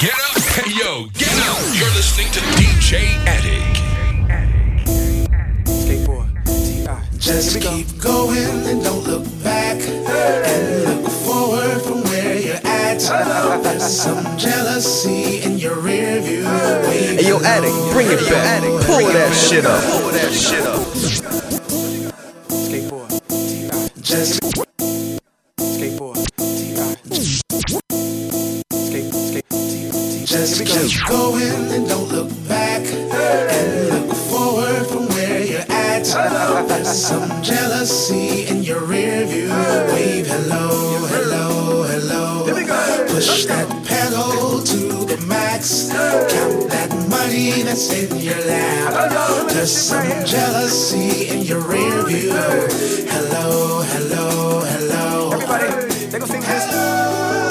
Get up. Hey, yo, get up. You're listening to DJ Attic. Just keep going and don't look back. And look forward from where you're at. There's some jealousy in your rear view. Hey, yo, Attic, bring it back. Pull that shit up. Pull that shit up. Just Just going and don't look back. And look forward from where you're at. There's some jealousy in your rear view. Wave hello, hello, hello. Push that pedal to the max. Count that money that's in your lap. There's some jealousy in your rear view. Hello, hello, hello. Everybody, they gonna sing this.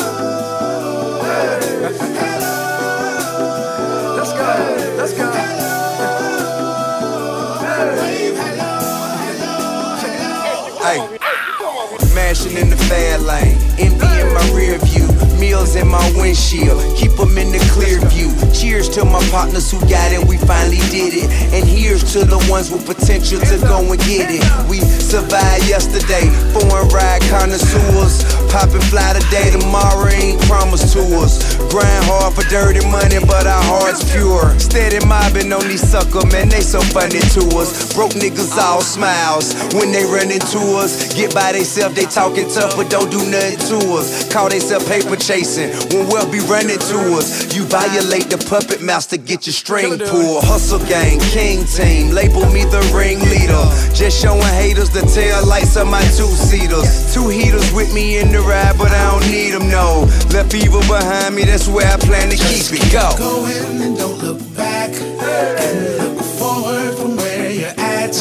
Mashing in the fast lane, envy in my rear view, meals in my windshield, keep them in the clear view. Cheers to my partners who got it, we finally did it. And here's to the ones with potential to go and get it. We survived yesterday, foreign ride connoisseurs, popping fly today, tomorrow ain't promised to us. Grind hard for dirty money, but our hearts pure. Steady mobbing on these sucker, man, they so funny to us. Broke niggas all smiles when they run into us. Get by theyself, they talking tough, but don't do nothing to us. Call theyself paper chasing when wealth be running to us. You violate the puppet master, get your string pulled. Hustle gang, king team, label me the ringleader. Just showing haters the tail lights of my two seaters. Two heaters with me in the ride, but I don't need them, no. Left evil behind me, that's where I plan to keep it. Go. Go in and don't look back. And look forward from where you're at.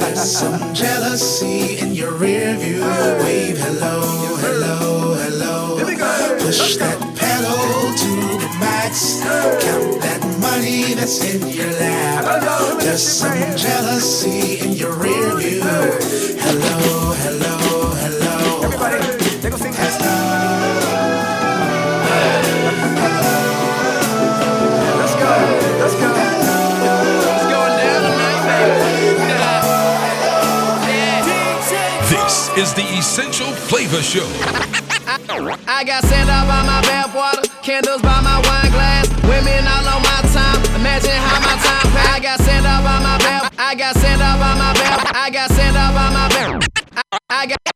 There's some jealousy in your rear view. Wave hello, hello. Push that pedal to the max. Count that money that's in your lap. There's some jealousy in your rear view. Hello, hello, hello. Everybody, they gonna sing this. Let's go, let's go. It's going down tonight, baby. This is the Essential Flavor Show. I got sand out by my bathwater, candles by my wine glass, women all on my time. Imagine how my time pass. I got sand out by my bath. I got sand out by my bath. I got sand out by my bath. I got,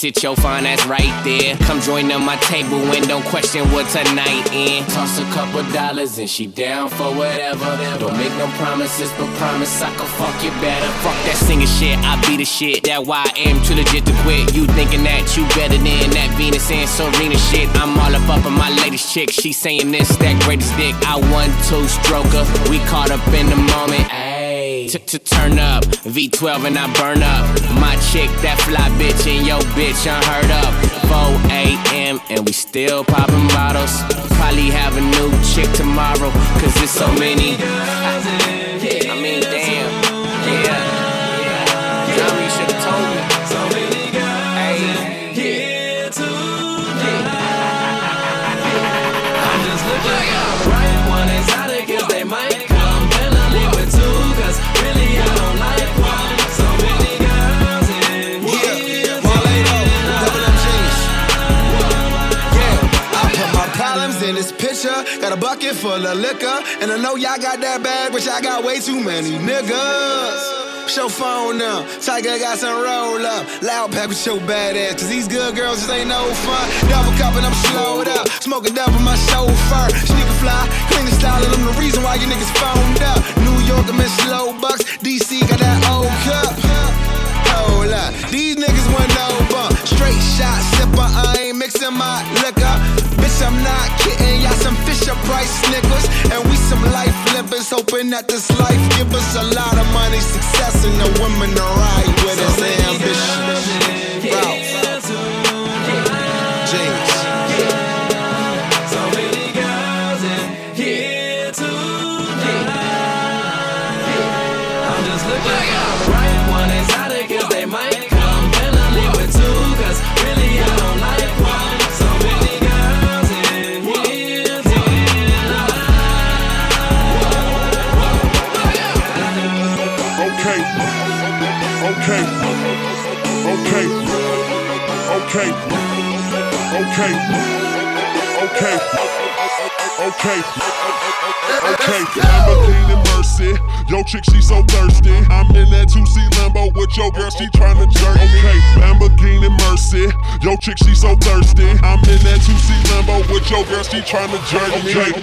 sit your fine ass right there. Come join on my table and don't question what tonight in. Toss a couple dollars and she down for whatever. Don't make no promises, but promise I can fuck you better. Fuck that singing shit, I be the shit. That why I am too legit to quit. You thinking that you better than that Venus and Serena shit. I'm all up up in my latest chick. She saying this, that greatest dick. I one two stroker. We caught up in the moment. To, turn up, V12 and I burn up. My chick, that fly bitch, and yo bitch unheard of. 4 a.m. and we still popping bottles. Probably have a new chick tomorrow, cause there's so many. bucket full of liquor. And I know y'all got that bag, but y'all got way too many niggas. Show phone now, Tiger got some roll up. Loud pack with your bad ass, cause these good girls just ain't no fun. Double cup and I'm slowed up, smoking double my chauffeur. Sneaker fly, clean the style, and I'm the reason why you niggas phoned up. New York, I'm in slow bucks, DC got that old cup. Hold up, these niggas want no bump. Straight shot, sipper, I ain't mixing my liquor. Bitch, I'm not kidding but price niggas. And we some life livers, hoping that this life give us a lot of money, success, and the women to ride with us. Okay. Okay. Okay. Okay. Lamborghini Mercy. Yo, chick, she so thirsty. I'm in that 2C Lambo with your girl, she tryna jerk. me. Okay. Lamborghini Mercy. Yo, chick, she so thirsty. I'm in that 2C Lambo with your girl, she tryna jerk. Okay.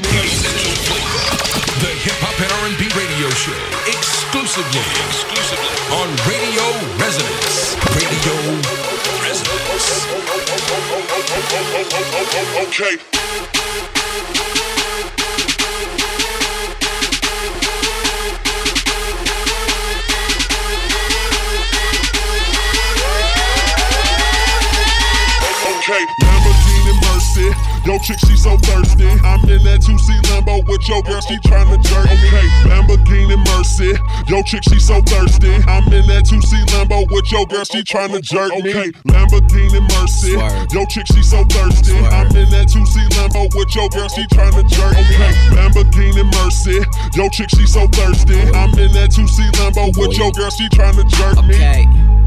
The Hip Hop and R&B Radio Show, exclusively, exclusively on Radio Resonance. Radio Resonance. Okay. Yo, chick, she so thirsty. I'm in that 2C Lambo with your girl, she tryna jerk. Okay, Lamborghini Mercy. Yo, chick, she so thirsty. I'm in that 2C Lambo with your girl, she tryna jerk. Okay, Lamborghini Mercy. Yo, chick, she so thirsty. I'm in that 2C Lambo with your girl, she tryna jerk. Okay, Lamborghini Mercy. Yo, chick, she so thirsty. I'm in that 2C Lambo with your girl, she tryna jerk me. Okay.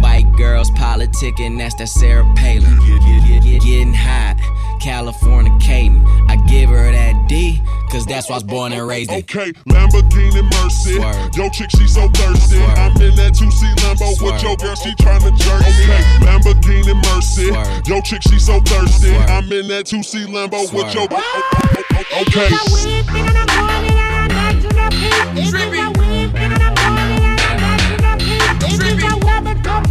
White girls politicking, that's that Sarah Palin. Getting hot, Californicating. I give her that D, cause that's why I was born and raised in. Okay, Lamborghini Mercy. Swerve. Yo, chick, she so thirsty. Swerve. I'm in that 2C Lambo with Swerve. your girl, she tryna jerk. me. Okay, Lamborghini Mercy. Swerve. Yo, chick, she so thirsty. Swerve. I'm in that 2C Lambo with your Swerve. Okay.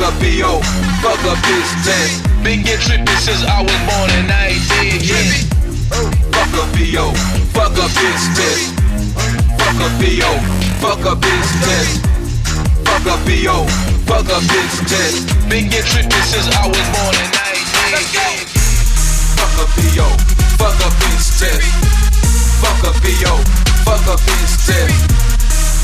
Fuck a B.O. Fuck a bitch test. Been get trippy since I was born and I ain't dead yet. Fuck a B.O. Fuck a bitch test. Fuck a B.O. Fuck a bitch test. Fuck a B.O. Fuck a bitch test. Been get trippy since I was born and I ain't dead yet. Fuck a B.O. Fuck a bitch test. Fuck a B.O. Fuck a bitch test.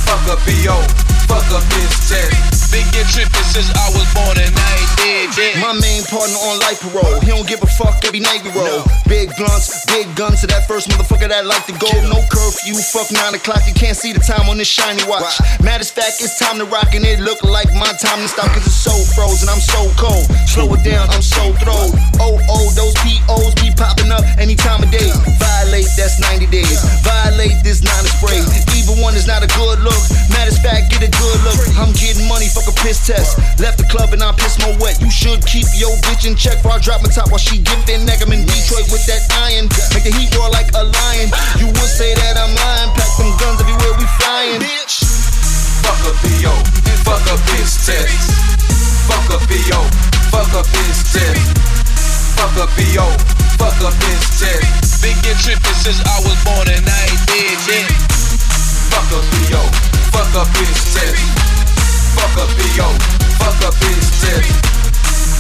Fuck a B.O. Fuck a bitch test. Been get trippin' since I was born and I ain't dead yet. My main partner on life parole. He don't give a fuck every night we roll. Big blunts, big guns to that first motherfucker that like to go. No curfew, fuck nine o'clock. You can't see the time on this shiny watch. Matter of fact, it's time to rock and it look like my time to stop cause it's so frozen. I'm so cold. Slow it down, I'm so throwed. Oh, oh, those POs be popping up any time of day. Violate, that's 90 days. Violate this nine spray. Even one is not a good look. Matter of fact, get a good look. I'm getting money, fuck a piss test. Left the club and I piss more wet. You should keep your bitch in check before I drop my top while she giving neck. I'm in Detroit with that iron. Make the heat roar like a lion. You would say that I'm lying. Pack them guns everywhere we flying. Bitch. Fuck a B.O. Fuck a bitch test. Fuck a B.O. Fuck a bitch test. Fuck a B.O. Fuck a bitch test. Been get trippy since I was born and I ain't dead yet. Fuck a B.O. Fuck a bitch test. Fuck a B.O. Fuck a bitch test.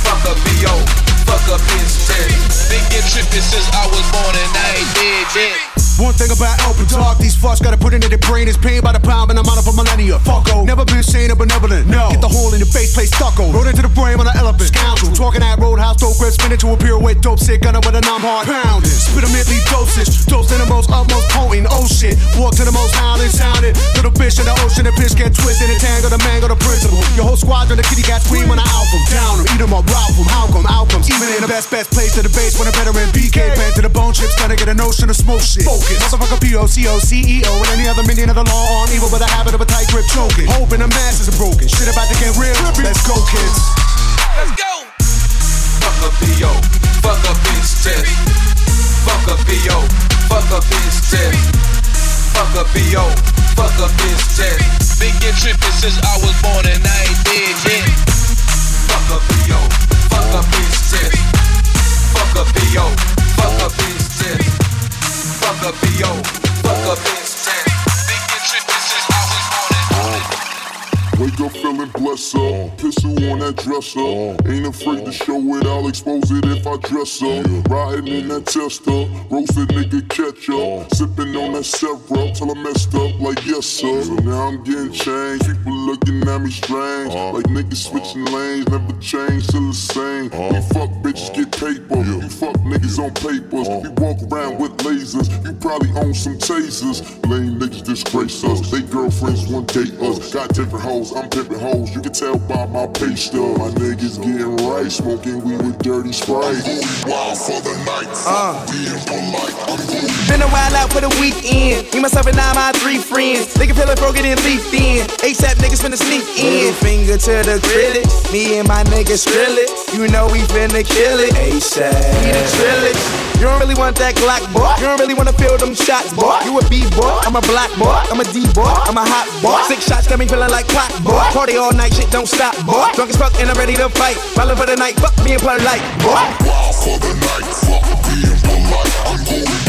Fuck a B.O. Fuck a bitch test. Been get trippy since I was born and I ain't dead yet. One thing about open talk, these fucks gotta put into their brain is pain by the pound, and I'm out of a millennia. Fucko, never been sane or benevolent. No, get the hole in your face, play stucco. Rode into the frame on an elephant. Scoundrel, talking at roadhouse, dope grip, spin into a pirouette, dope sick, gunner with a numb heart. Pounding, spit a dosage, dose in the most utmost potent. Oh shit, walk to the most howling sounded. Little fish in the ocean, the pitch get twisted and tangled, the mango, the principle. Your whole squadron, the kitty cat scream on the album. Down them, eat them up, route them, how come outcomes. Even in the best, best place to the base, when a veteran BK, band to the bone chips, gonna get a notion of smoke shit. Focus, motherfucker P-O-C-O, CEO, and any other minion of the law on evil with a habit of a tight grip choking. Hoping the masses are broken. Shit about to get real. Let's go, kids. Let's go. Fuck a B.O. Fuck a bitch test. Fuck a B.O. Fuck a bitch test. Fuck a B.O. Fuck a bitch test. Been get tripping since I was born and I ain't dead yet. Fuck a B.O. Fuck a bitch test. Fuck a B.O. Fuck a bitch test. Fuck a BO, fuck up, Benz Wake up feeling blessed up. Pistol on that dresser. Ain't afraid to show it, I'll expose it if I dress up. Riding in that tester. Roasted nigga catch up. Sipping on that syrup till I messed up like yes sir. So now I'm getting changed. People looking at me strange. Like niggas switching lanes, never change, still the same. We fuck bitches get paper. You fuck niggas on papers. We walk around with lasers. You probably own some tasers. Lame niggas disgrace us. They girlfriends one date us. Got different hoes, I'm pimping hoes. You can tell by my pay stub. My niggas getting right, smoking weed with dirty sprite. Wild for the night, fuck uh. being polite. I'm Been a while out for the weekend. Me, myself, and I, my three friends. Nigga feeling broken and leaf thin. ASAP niggas finna sneak in. Finger to the critics. Me and my niggas drill it. You know we finna kill it. ASAP. We the trillage. You don't really want that Glock, boy. You don't really wanna feel them shots, boy. You a B boy, I'm a black boy, I'm a D boy, I'm a hot boy. Six shots got me feeling like clock, boy. Party all night, shit don't stop, boy. Drunk as fuck and I'm ready to fight. Rolling for the night, fuck being polite, boy. wild for the night, fuck being polite. I'm going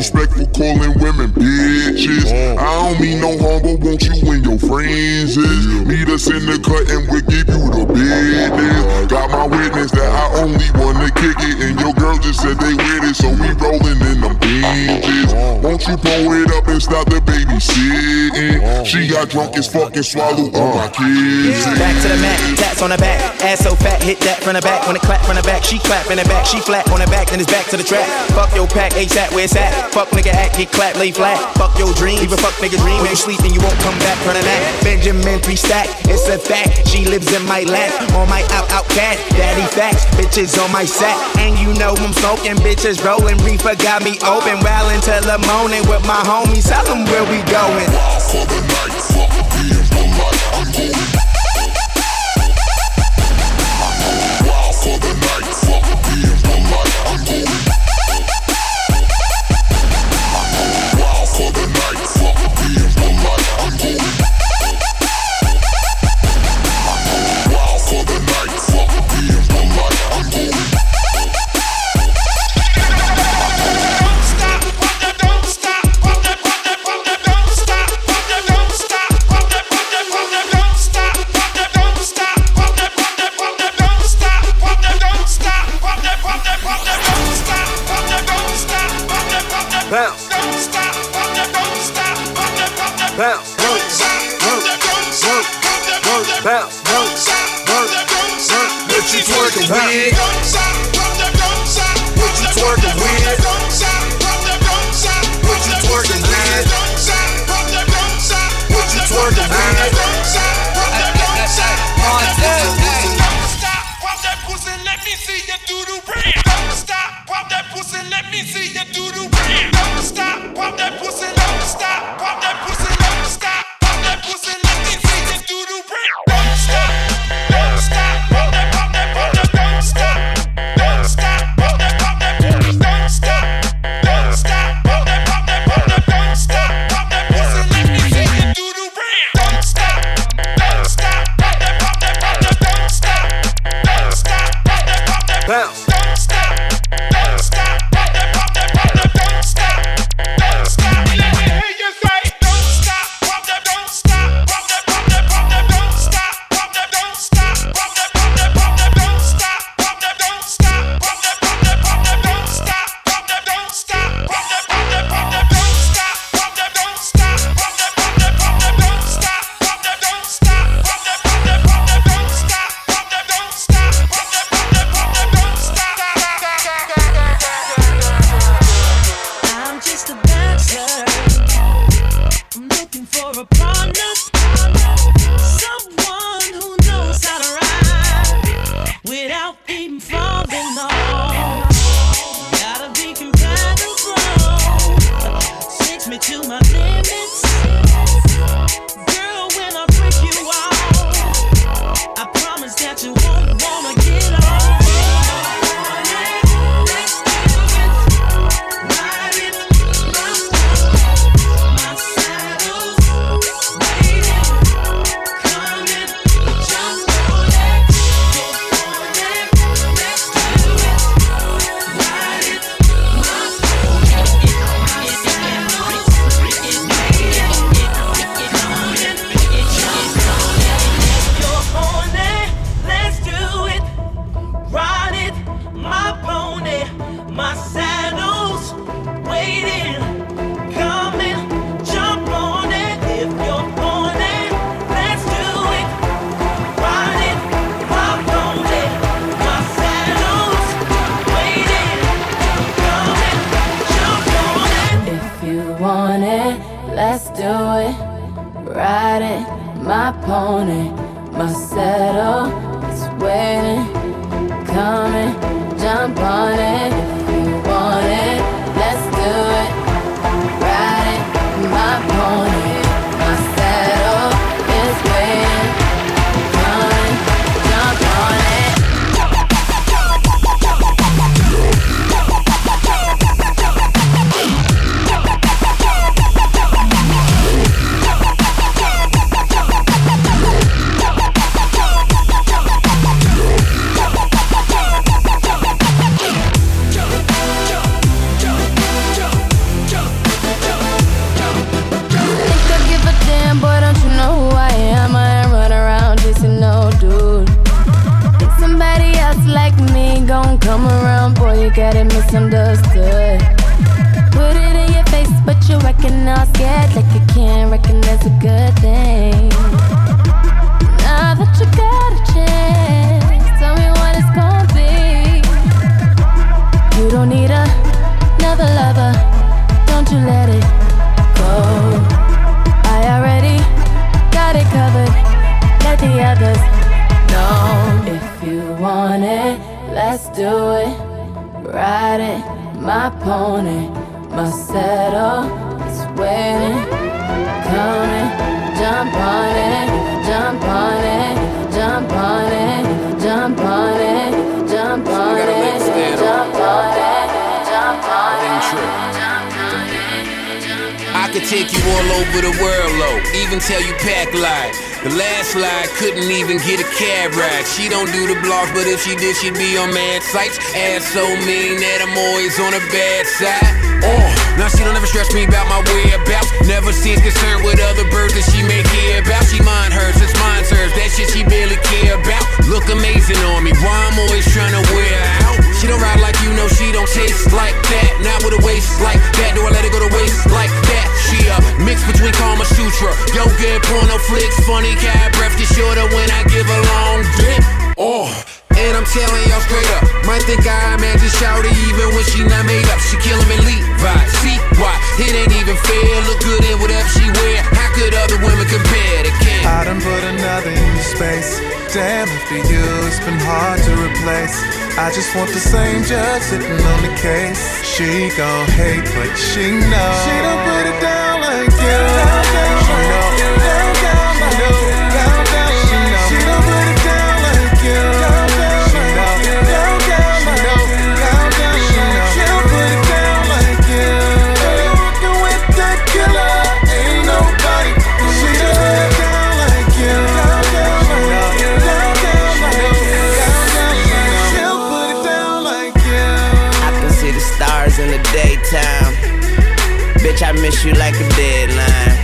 disrespectful, calling women bitches. I don't mean no harm, but won't you and your friends? Meet us in the cut and we'll business. Got my witness that I only wanna kick it, and your girl just said they with it, so we rolling in them binges. Won't you pull it up and stop the babysitting? She got drunk as fuck and swallowed all my kids. Back to the mat, tats on the back. Ass so fat, hit that from the back. When it clap from the back, she clap in the back. She flat on the back, then it's back to the trap. Fuck your pack, ASAP, where it's at. Fuck nigga act, get clap, lay flat. Fuck your dream, even fuck nigga dream. When you sleep, then you won't come back from the nap. Benjamin three stack, it's a fact. She lives in my lap, on my out out cat. Daddy facts, bitches on my set. And you know I'm smoking, bitches rolling. Reefer got me open, well until the morning with my homies. Tell them where we going. For the night, She gon' hate, but she knows. She I miss you like a deadline.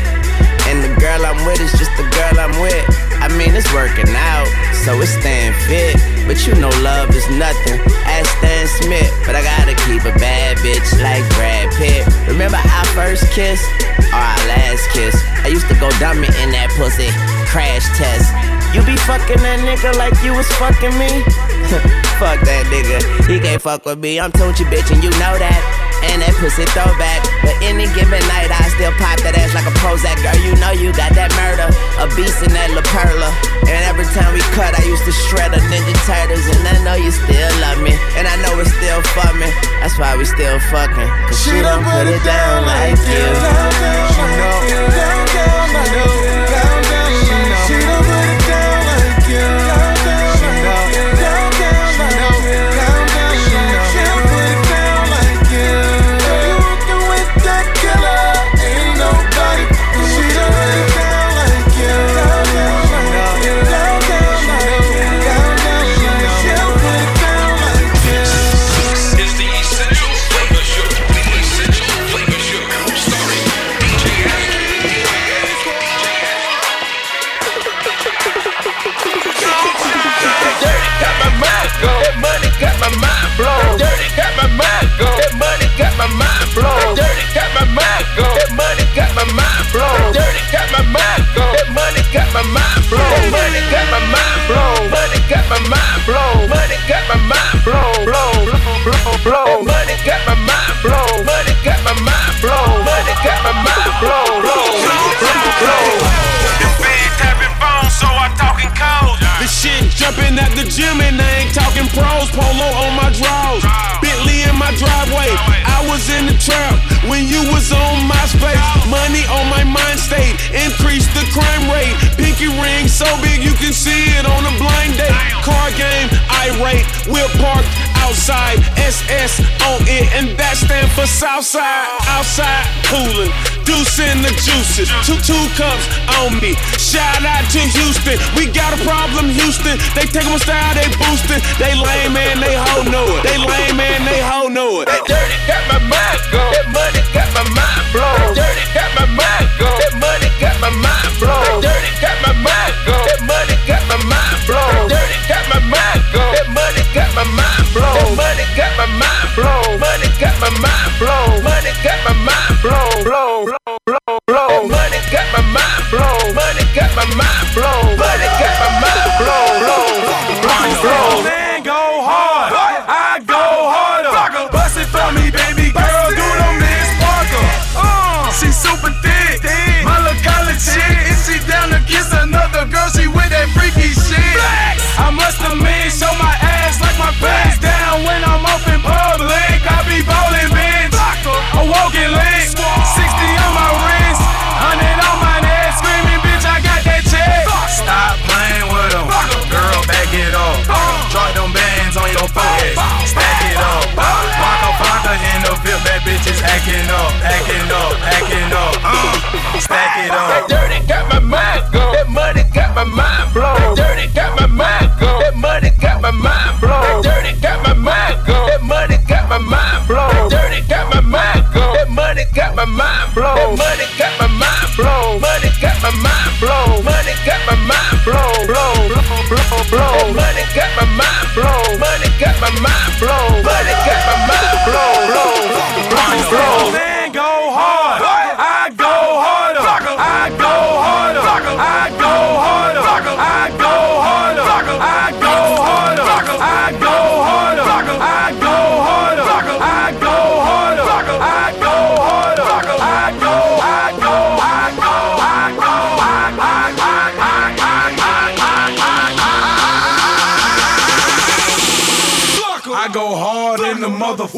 And the girl I'm with is just the girl I'm with. I mean, it's working out, so it's staying fit. But you know, love is nothing. Ask Stan Smith, but I gotta keep a bad bitch like Brad Pitt. Remember our first kiss or our last kiss? I used to go dummy in that pussy. Crash test. You be fucking that nigga like you was fucking me? fuck that nigga. He can't fuck with me. I'm Tunechi, bitch, and you know that and that pussy throwback. But any given night, I still pop that ass like a Prozac. Girl, you know you got that murder, a beast in that La Perla. And every time we cut, I used to shred a Ninja Turtles. And I know you still love me, and I know it's still for. That's why we still fucking. Cause she, she don't put it down, like you. She don't. Down, down, down, down, down, down, down, down. got my mind blown. Money got my mind blown. Money got my mind blown. Blown, blown, blown. Money got my mind blown. Money got my mind blown. Money got my mind blown. shit. Jumping at the gym and I ain't talking pros. Polo on my drawers. Bentley in my driveway. I was in the trap when you was on MySpace. Money on my mind state. Increase the crime rate. Pinky ring so big you can see it on a blind date. Car game irate. We're parked outside. SS on it and that stand for Southside. Outside poolin'. Juicing the juices. Two two cups on me. Shout out to Houston. We got a problem, Houston. They take my style, they boosting. They lame man, they hoe know it. They lame.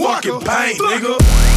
fucking paint, nigga.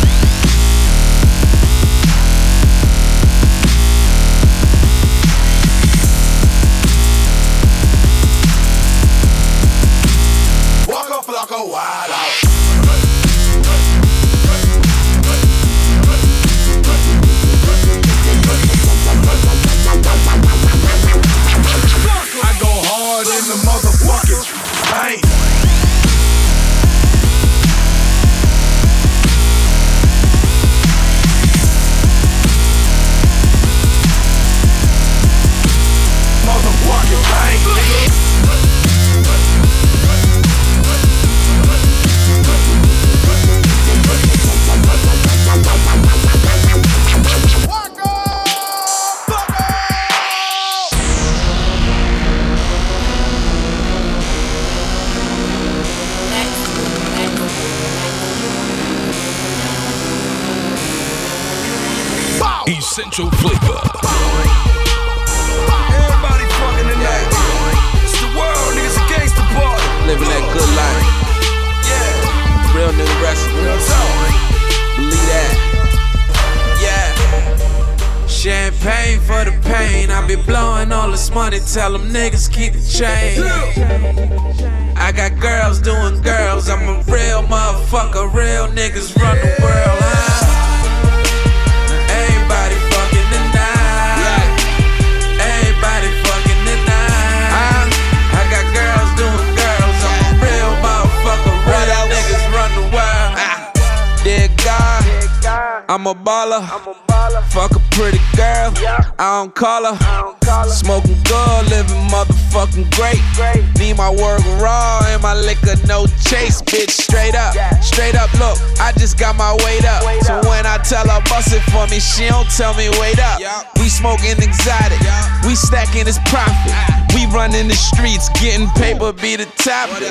Paper, be the topic.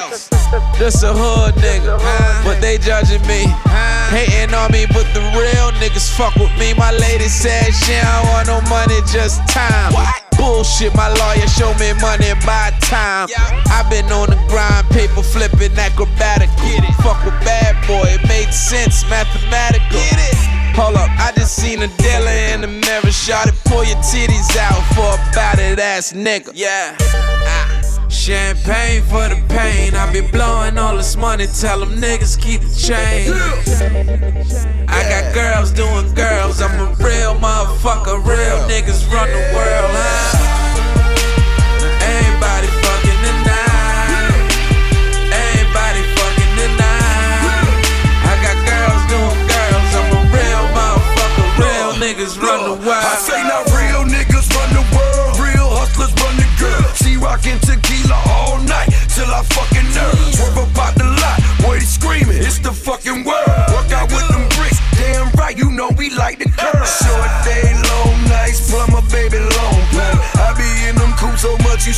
This a hood nigga, but they judging me. Hating on me, but the real niggas fuck with me. My lady said she don't want no money, just time. Bullshit, my lawyer show me money by time. I've been on the grind, paper flipping, acrobatic. Get it. Fuck with bad boy, it made sense, mathematical. Hold up, I just seen a dealer in the mirror. Shot it, pull your titties out for a battered ass nigga. Yeah. Champagne for the pain. I be blowing all this money. Tell them niggas keep the change. I got girls doing girls. I'm a real motherfucker. Real niggas run the world. Huh? Everybody fucking tonight. Everybody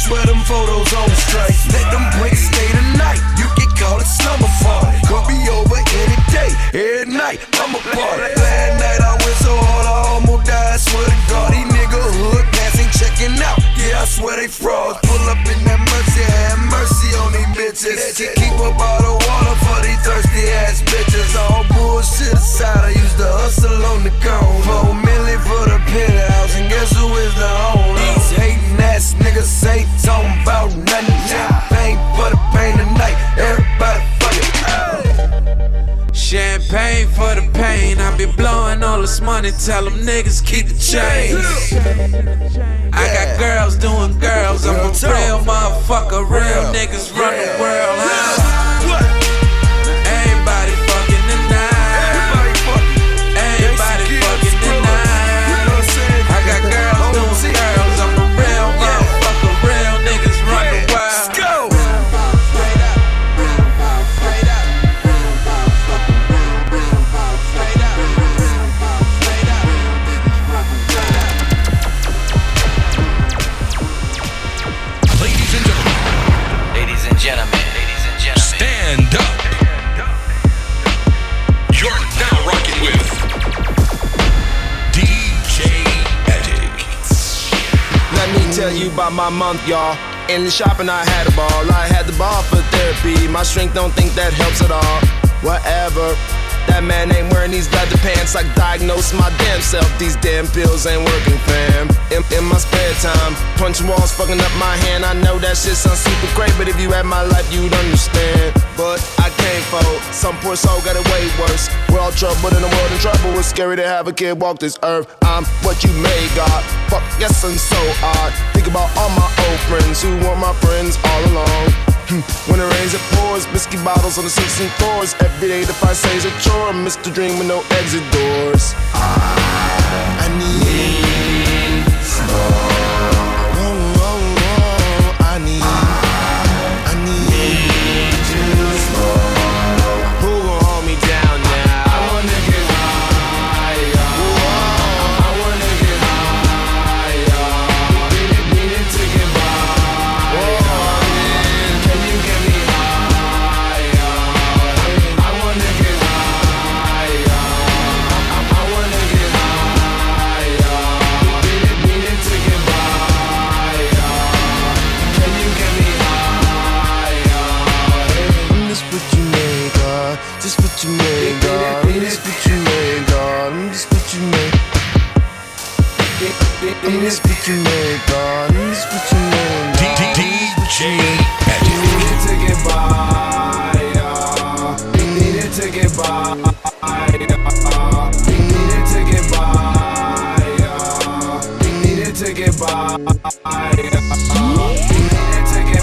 swear them photos on straight. Let them bricks stay tonight, you can call it slumber party. Could be over any day, every night, I'm a party. Last night I went so hard I almost died, swear to God, these nigga hood cats ain't checking out. Yeah, I swear they frauds. Pull up in that mercy, have mercy on these bitches. Keep a bottle water for these thirsty ass bitches. All bullshit aside, I used to hustle on the cone. Four million for the penthouse, and guess who is the owner? Pain. I be blowing all this money. Tell them niggas keep the change. I got girls doing girls. I'm a real motherfucker. Real niggas run the world. Huh? My month, y'all. In the shop and I had a ball. I had the ball for therapy. My strength don't think that helps at all. Whatever. That man ain't wearing these leather pants. I diagnosed my damn self. These damn pills ain't working, fam. In, in my spare time, punching walls, fucking up my hand. I know that shit sounds super great, but if you had my life, you'd understand. But I can't fold. Some poor soul got it way worse. We're all troubled in the world in trouble. It's scary to have a kid walk this earth. I'm what you made, God. Fuck, yes, I'm so odd. Think about all my old friends who were my friends all along. Hmm, When it rains, it pours. Whiskey bottles on the 16th floors. Every day the fight says a chore. Mr. Dream with no exit doors. I need slow. Your name, God. Dime speak your name, God. DJ Needed to get by, yeah. Needed to get by, yeah. Needed to get by, yeah. Needed to get by. Needed to get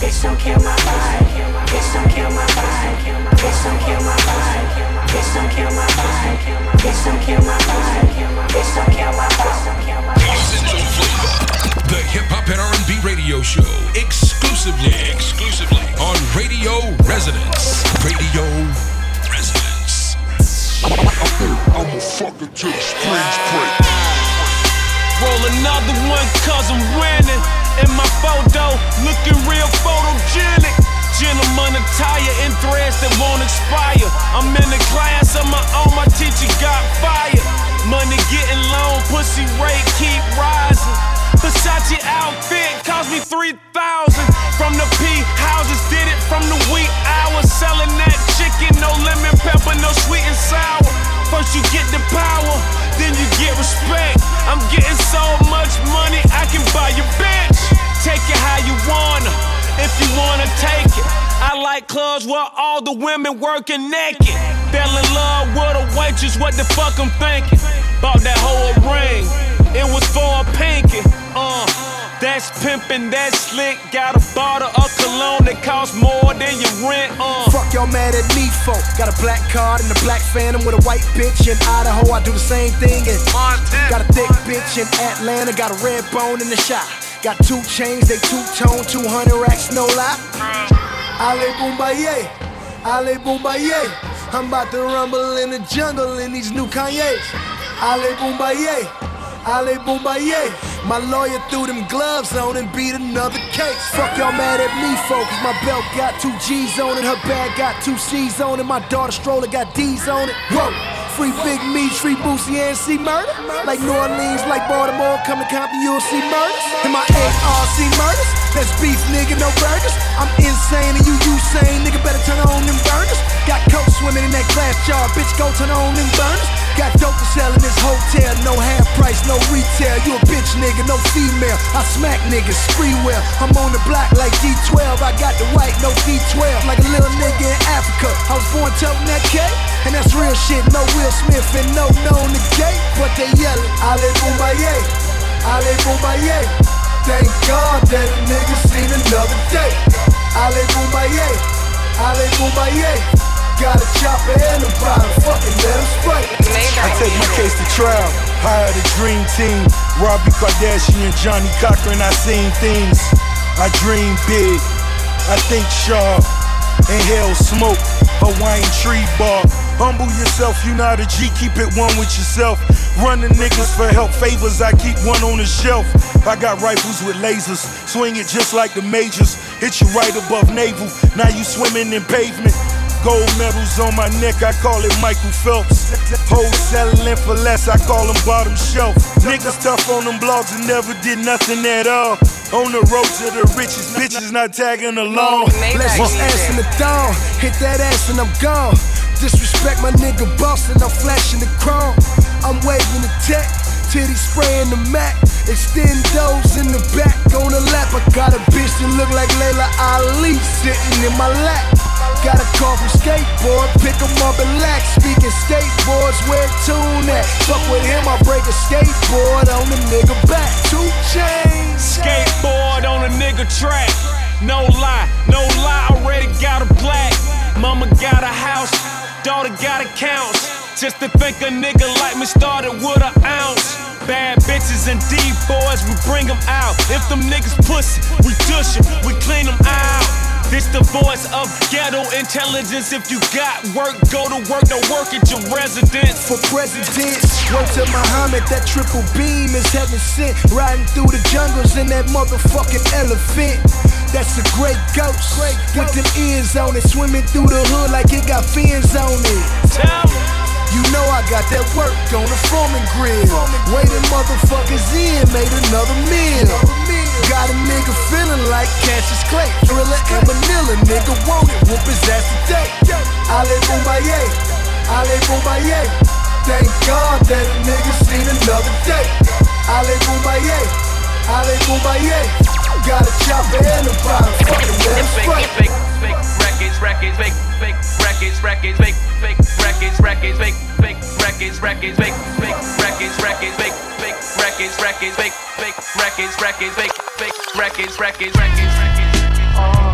Bitch, don't kill my vibe. Bitch, don't kill my vibe. Bitch, don't kill my vibe. Bitch, don't kill my vibe. Bitch, don't kill my vibe. Bitch, don't kill my vibe. Essential Flavor, the hip hop and R&B radio show, exclusively, exclusively on Radio Resonance. Radio Resonance. I'ma fuck it till the springs break. Roll another one cause I'm winning. In my photo, looking real photogenic. Gentleman attire in threads that won't expire. I'm in the class of my own, my teacher got fired. Money getting low, pussy rate keep rising. Versace outfit cost me 3,000. From the P houses, did it from the wee hours. Selling that chicken, no lemon pepper, no sweet and sour. First you get the power, then you get respect. I'm getting so much money, I can buy your bitch. Take it how you wanna, if you wanna take it. I like clubs where all the women working naked. Fell in love with a waitress, what the fuck I'm thinking? Bought that whole ring, it was for a pinky. Uh, that's pimpin', that's slick. Got a bottle of cologne that costs more than your rent. Uh. Fuck y'all mad at me for. Got a black card and a black phantom with a white bitch in Idaho. I do the same thing. And got a thick bitch in Atlanta. Got a red bone in the shop. Got two chains, they two tone, 200 racks, no lie. Ali Bomaye, Ali Bomaye. I'm about to rumble in the jungle in these new Kanye's. Ali Bomaye, Ali Bomaye. My lawyer threw them gloves on and beat another case. Fuck y'all mad at me, folks. My belt got two G's on it, her bag got two C's on it, my daughter stroller got D's on it. Whoa. Free Big Me, free Boosie, and C-Murder. Like New Orleans, like Baltimore, come to Compton, you'll see murders. And my ARC murders. That's beef, nigga, no burgers. I'm insane and you you Usain, nigga, better turn on them burners. Got coke swimming in that glass jar, bitch, go turn on them burners. Got dope to sell in this hotel, no half price, no retail. You a bitch, nigga, no female. I smack niggas, spree well. I'm on the block like D12, I got the white, no D12. Like a little nigga in Africa. I was born toting that K, and that's real shit. No Will Smith and no known the gate, but they yelling, Ali Bomaye, Ali Bomaye. Thank God that a nigga seen another day. Ali Bomaye, Ali Bomaye. Got a chopper and a bottle, fucking let him spray. I take my case to trial. Hire the dream team. Robbie Kardashian, Johnnie Cochran. I seen things. I dream big. I think sharp. Inhale smoke. Hawaiian tree bark. Humble yourself, you not a G, keep it one with yourself. Running niggas for help favors, I keep one on the shelf. I got rifles with lasers, swing it just like the majors. Hit you right above navel, now you swimming in pavement. Gold medals on my neck, I call it Michael Phelps. Hoes settling for less, I call them bottom shelf. Niggas tough on them blogs and never did nothing at all. On the road to the richest, bitches not tagging along. Bless his ass in the dawn. Hit that ass and I'm gone. Disrespect my nigga boss and I'm flashing the chrome. I'm waving the tech, titty spraying the Mac. Extend those in the back on the lap. I got a bitch that look like Laila Ali sitting in my lap. Got a call from skateboard, pick 'em up and lax. Speaking skateboards, where tune at? Fuck with him, I break a skateboard on the nigga back. Two chains. Skateboard on a nigga track. No lie, no lie, already got a black. Mama got a house, daughter got accounts. Just to think a nigga like me started with an ounce. Bad bitches and D-boys, we bring them out. If them niggas pussy, we dush them, we clean them out. This the voice of ghetto intelligence. If you got work, go to work, don't work at your residence. For president, word to Muhammad, that triple beam is heaven sent. Riding through the jungles in that motherfucking elephant. That's a great ghost. With them ears on it, swimming through the hood like it got fins on it. Tell You know I got that work on the foreman grill. Waiting motherfuckers in, made another meal. Got a nigga feeling like Cassius Clay. Thrilla and Manila, nigga want it, whoop his ass today. Ali Bomaye, Ale. Thank God that a nigga seen another day. Ali Bomaye, Ali Bomaye. Got a chopper and a bottle, fucking let him spray. records, records, fake, fake records, records, fake, fake records, records, fake, fake records, records, fake, fake records, records, fake, fake records, records, fake, fake records, records, fake, fake records, records, records, records. Uh,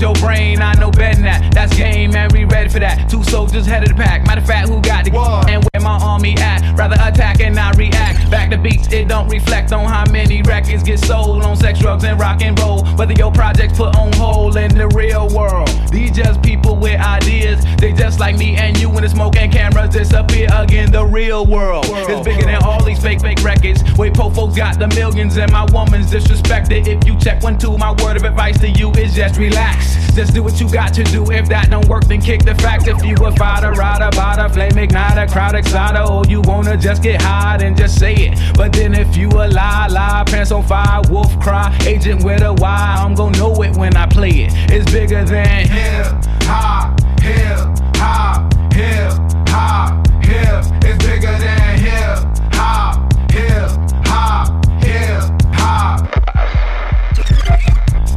controls your brain. I know better than that. That's game, man. We ready for that. Two soldiers head of the pack. Matter of fact, who got the and where my army at? Rather attack and not react. Back to beats, it don't reflect on how many records get sold on sex, drugs, and rock and roll. Whether your projects put on hold in the real world. These just people with ideas. They just like me and you when the smoke and cameras disappear again. The real world is bigger than all these fake, fake records. Wait, po folks got the millions and my woman's disrespected. If you check one, two, my word of advice to you is just relax. Just do what you got to do. If that don't work, then kick the facts. If you a fighter, rider, bada, flame igniter, crowd exciter, or you wanna just get high, then just say it. But then if you a lie, lie, pants on fire, wolf cry, agent with a Y, I'm gonna know it when I play it. It's bigger than hip hop, hip hop, hip hop, hip. It's bigger than hip hop, hip hop, hip hop.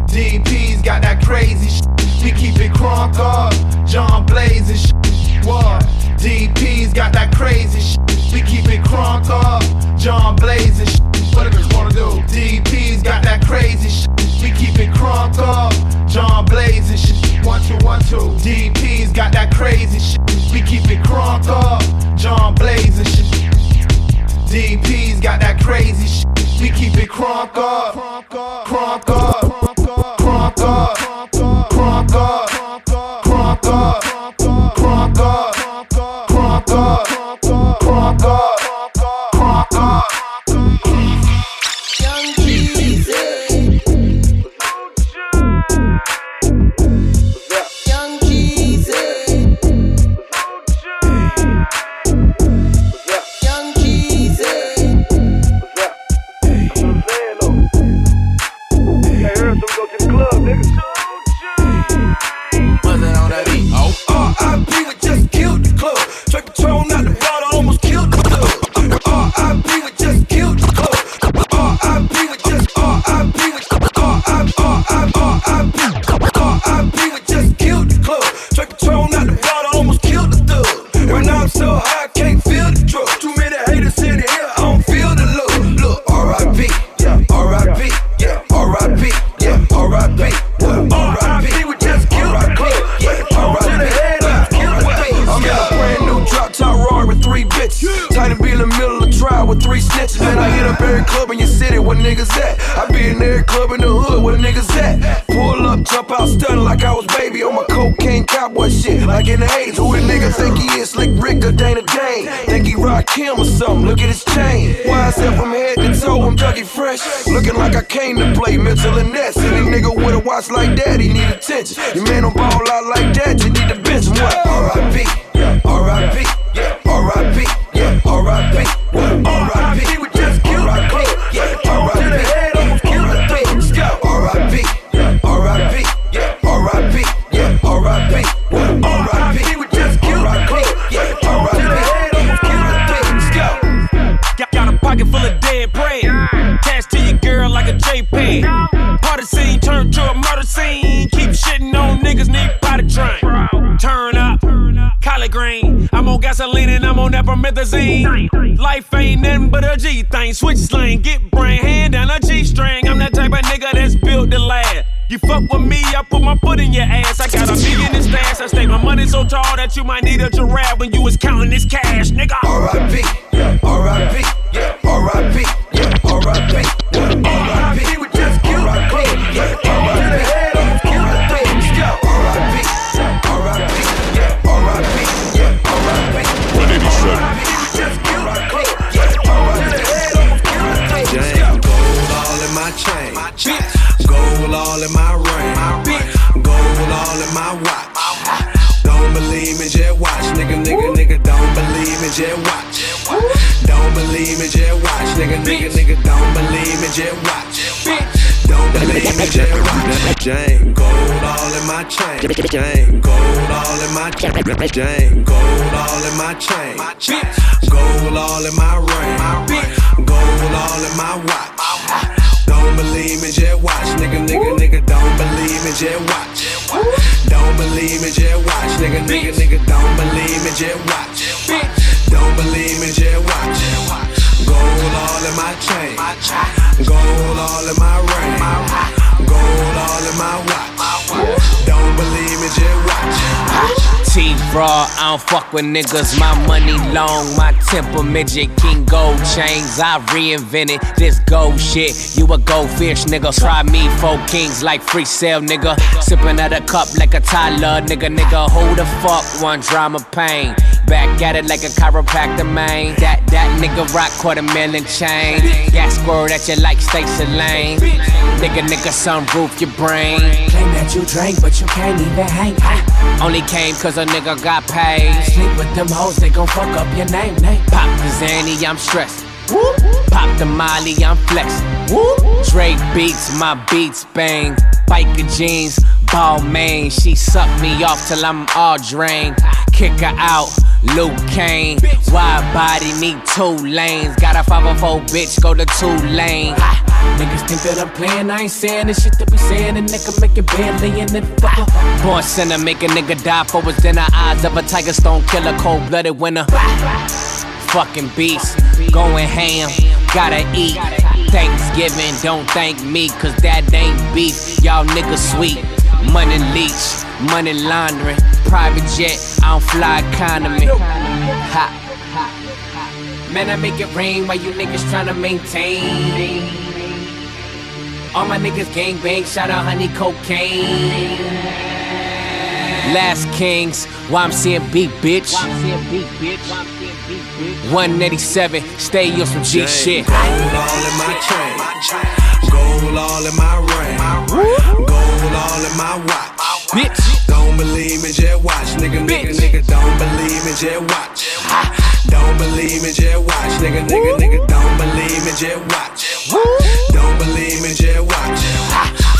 DP's got that crazy shit. We keep it crunk up. John Blaze and shit. What? DP's got that crazy shit. We keep it crunk up. John Blaze shit. What we wanna do? DP's got that crazy shit. We keep it crunk up. John Blaze and shit. One, two, one, two. DP's got that crazy shit. We keep it crunk up. John Blaze shit. DP's got that crazy shit. We keep it crunk up. Crunk up. Crunk up. Crunk up. Crunk up. Crunk up conquer, conquer. Watch like daddy need attention. Your man don't ball out G thing. Switch slang, get brain, hand down a G string. I'm that type of nigga that's built to last. You fuck with me, I put my foot in your ass. I got a million in stash. I stake my money so tall that you might need a watch. Jane, gold all in my chain. Jane, gold all in my chain. Jane, gold all in my chain. Gold all in my ring. Gold all in my watch. Don't believe me, just watch. Nigga, nigga, nigga, don't believe me, just watch. Don't believe me, just watch. Nigga, nigga, nigga, don't believe me, just watch. Don't believe me, just watch. Gold all in my chain. Gold all in my ring. Gold all in my watch. Don't believe me, just watch. T raw, I don't fuck with niggas. My money long, my temper midget. King gold chains, I reinvented this gold shit. You a goldfish, nigga. Try me, four kings like free sale, nigga. Sipping out a cup like a Tyler, nigga. Nigga, who the fuck one drama pain? Back at it like a chiropractor, man. That that nigga rock quarter million chain. Gas squirt at you like Stacey Lane. Nigga, nigga, sunroof your brain. Claim that you drank, but you can't even hang. Only came cause a nigga got paid. Sleep with them hoes, they gon' fuck up your name. name. Pop the Zanny, I'm stressed. Pop the Molly, I'm flexed. Drake beats, my beats bang. Biker jeans, Balmain. She suck me off till I'm all drained. Kick her out, Luke Kane. Wide body, need two lanes. Got a 504 bitch, go to two lane. Niggas think that I'm playing, I ain't saying the shit to be saying. A nigga make it barely in the fucker. Born sinner, make a nigga die for his dinner. Eyes of a tiger, stone killer, cold blooded winner. Fucking beast, going ham, gotta eat. Thanksgiving, don't thank me, cause that ain't beef. Y'all niggas sweet. Money leech, money laundering. Private jet, I don't fly economy. Ha. Man, I make it rain while you niggas tryna maintain. All my niggas gang bang, shout out Honey Cocaine. Last Kings, why I'm seeing beat bitch. 187, stay on some G shit. Gold all in my chain. Gold all in my ring. Gold all in my watch. Bitch. Don't believe me, just watch. Nigga, nigga, nigga, don't believe me, just watch. Don't believe me, just watch. Nigga, nigga, nigga, don't believe me, just watch. Don't believe me, just watch.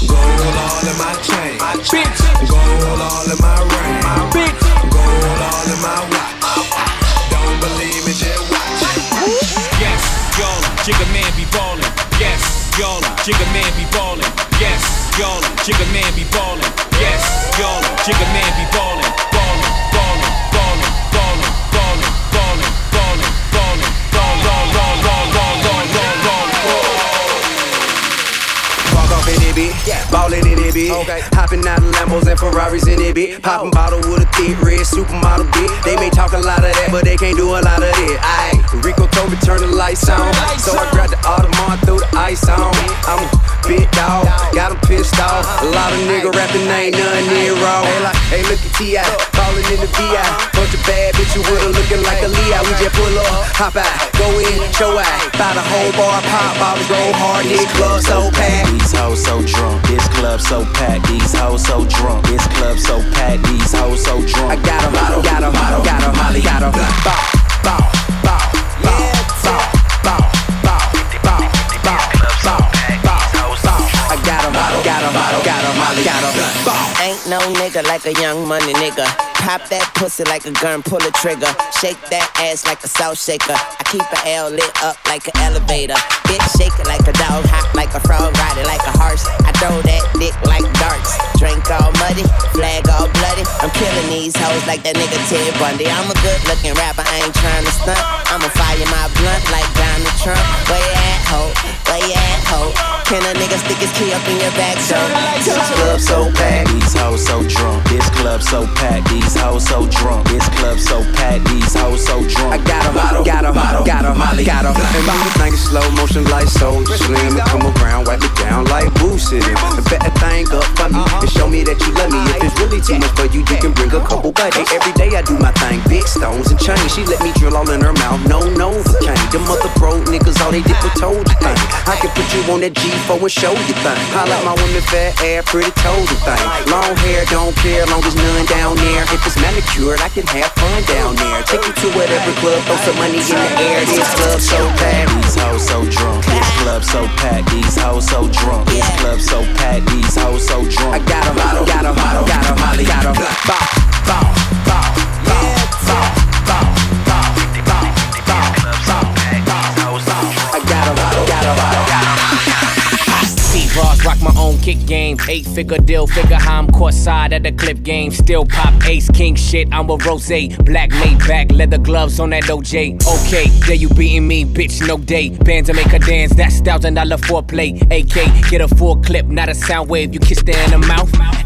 Gold all in my chain. Gold all in my ring. Gold all in my watch. Don't believe me, just watch. Yes, y'all, Jigga man be ballin'. Jigga man be ballin'. Yes, y'all, Jigga man be ballin'. Yes, y'all, Jigga man be ballin', off in it, bitch. Ballin' in it, bitch. Hopping out of Lambos and Ferraris in it, bitch. Popping bottle with a thick red supermodel, bitch. They may talk a lot of that, but they can't do a lot of it. Aye, Rico told me turn the lights on. So I grabbed the Audemars, threw the ice on. I'm a big dog, got 'em pissed off. A lot of nigga rapping ain't nothing near wrong. Hey, look at T.I. Ballin' in the VI. Bunch of bad bitches with her looking like a Leo. We just pull up, hop out, go in, show out. Buy the whole bar, pop bottles, go hard. This club so packed. These hoes so drunk, this club so packed. These hoes so drunk, this club so packed. These hoes so drunk. I got 'em, got 'em, got 'em, Molly, got 'em. Bow, bow, bow, bow, no nigga like a young money nigga. Pop that pussy like a gun, pull a trigger. Shake that ass like a salt shaker. I keep a L lit up like an elevator. Bitch shake it like a dog, hop like a frog, ride it like a horse. I throw that dick like darts. Drink all muddy, flag all bloody. I'm killing these hoes like that nigga Ted Bundy. I'm a good looking rapper, I ain't trying to stunt. I'ma fire my blunt like Donald Trump. Where you at, ho? Where you at, ho? Can a nigga stick his key up in your back, so? This club so packed, these hoes so drunk. This club so packed, these hoes so drunk. This club so packed, these hoes so drunk. I got 'em, got 'em, got 'em, Molly, got 'em. And move the thing in slow motion like Soulja Slim. Come around, wipe it down like Boo City. And bet that thing up for me uh-huh. and show me that you love me. If it's really too much for you, you can bring a couple buddies. Every day I do my thing, big stones and chains. She let me drill all in her mouth, no Novocaine. Them other broke niggas, all they did was told you thing. I can put you on that G4 and show you thing. Like my women fat ass, pretty toes and thing. Long hair, don't care, long as none down there. If it's manicured, I can have fun down there. Take you to whatever club, throw some money in the air. This club so bad. These hoes so drunk. This club so packed. These hoes so drunk. This club so packed. These hoes so drunk. I got a model, got got 'em, got 'em, got 'em, got 'em, Molly, got 'em. Bow, kick game. Eight figure deal, figure how I'm caught side at the clip game. Still pop ace king shit. I'm a rose. Black laid back, leather gloves on that OJ. Okay, there you beating me, bitch, no day. Bands to make her dance, that's thousand dollar foreplay. AK, get a full clip, not a sound wave. You kiss her in the mouth,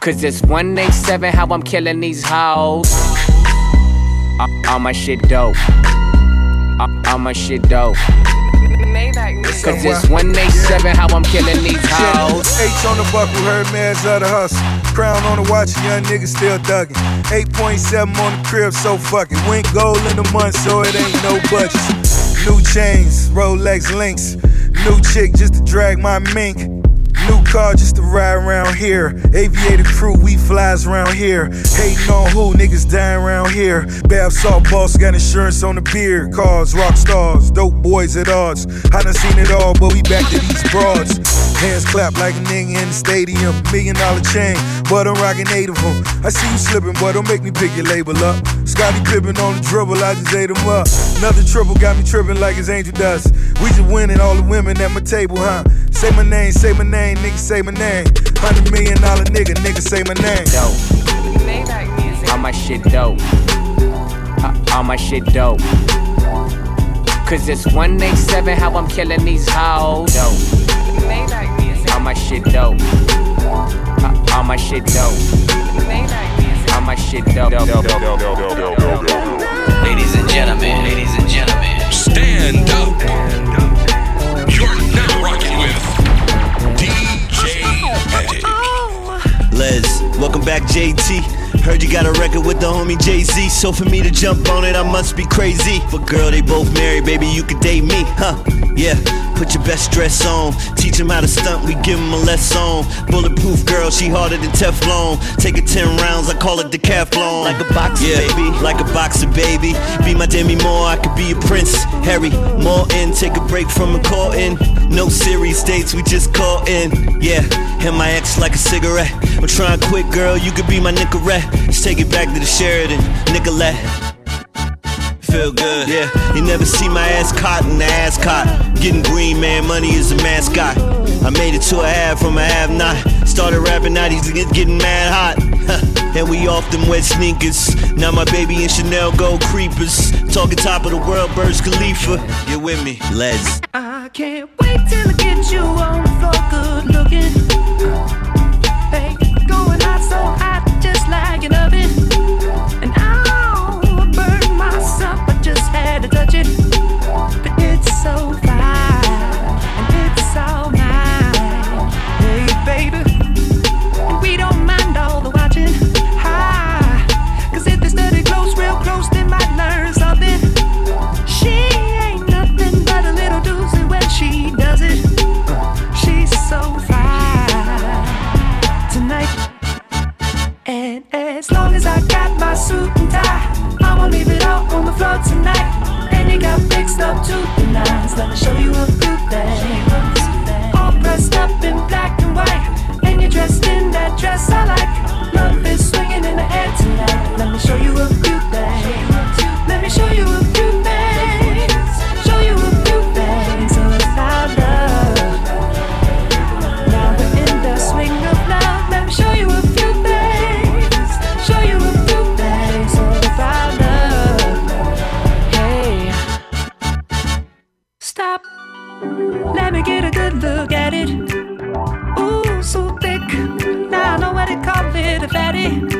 Cause it's 187 how I'm killing these hoes. All my shit dope. All my shit dope. Cause it's 187 how I'm killing these hoes. H on the buckle, heard man's of the hustle. Crown on the watch, young nigga still thuggin'. 8.7 on the crib, so fuck it. Went gold in the month, so it ain't no budget. New chains, Rolex links. New chick just to drag my mink. Car just to ride around here. Aviator crew, we flies around here. Hating on who, niggas dying around here. Bath salt boss got insurance on the beer. Cars, rock stars, dope boys at odds. I done seen it all, but we back to these broads. Hands clap like a nigga in the stadium. Million dollar chain, but I'm rocking eight of them. I see you slipping, but don't make me pick your label up. Scottie Pippen on the dribble, I just ate him up. Another triple got me tripping like his angel dust. We just winning all the women at my table, huh? Say my name, say my name, nigga, say my name. Hundred million dollar nigga, nigga, say my name. All my shit dope. Uh, All my shit dope. Cause it's 187 how I'm killing these hoes. Dope. All my shit dope. Uh, All my shit dope. All my shit dope. Ladies and gentlemen, ladies and gentlemen, stand up. You're now rocking with DJ Attic. Les, welcome back, JT. Heard you got a record with the homie Jay Z, so for me to jump on it, I must be crazy. But girl, they both married, baby, you could date me, huh? Yeah, put your best dress on. Teach him how to stunt, we give him a lesson. Bulletproof girl, she harder than Teflon. Take it 10 rounds, I call it decathlon. Like a boxer, yeah, baby. Like a boxer, baby. Be my Demi Moore, I could be a prince. Harry, more in, take a break from a call in. No serious dates, we just call in. Yeah, and my ex like a cigarette. I'm trying quit, girl, you could be my Nicorette. Let's take it back to the Sheridan, Nicolette feel good. Yeah, you never see my ass caught in the ass caught. Getting green, man, money is a mascot. I made it to a half from a half not. Started rapping, now he's getting mad hot. and we off them wet sneakers. Now my baby and Chanel gold creepers. Talking top of the world, Burj Khalifa. Get with me, Les. I can't wait till I get you on the floor, good looking. Hey, going hot so hot, just like an I my suit and tie, I'ma leave it all on the floor tonight. And you got fixed up to the nines. Let me show you a few things. All dressed up in black and white, and you're dressed in that dress I like. Love is swinging in the air tonight. Let me show you a few things. Let me show you a few me get a good look at it. Ooh, so thick. Now I know what to call it a fatty.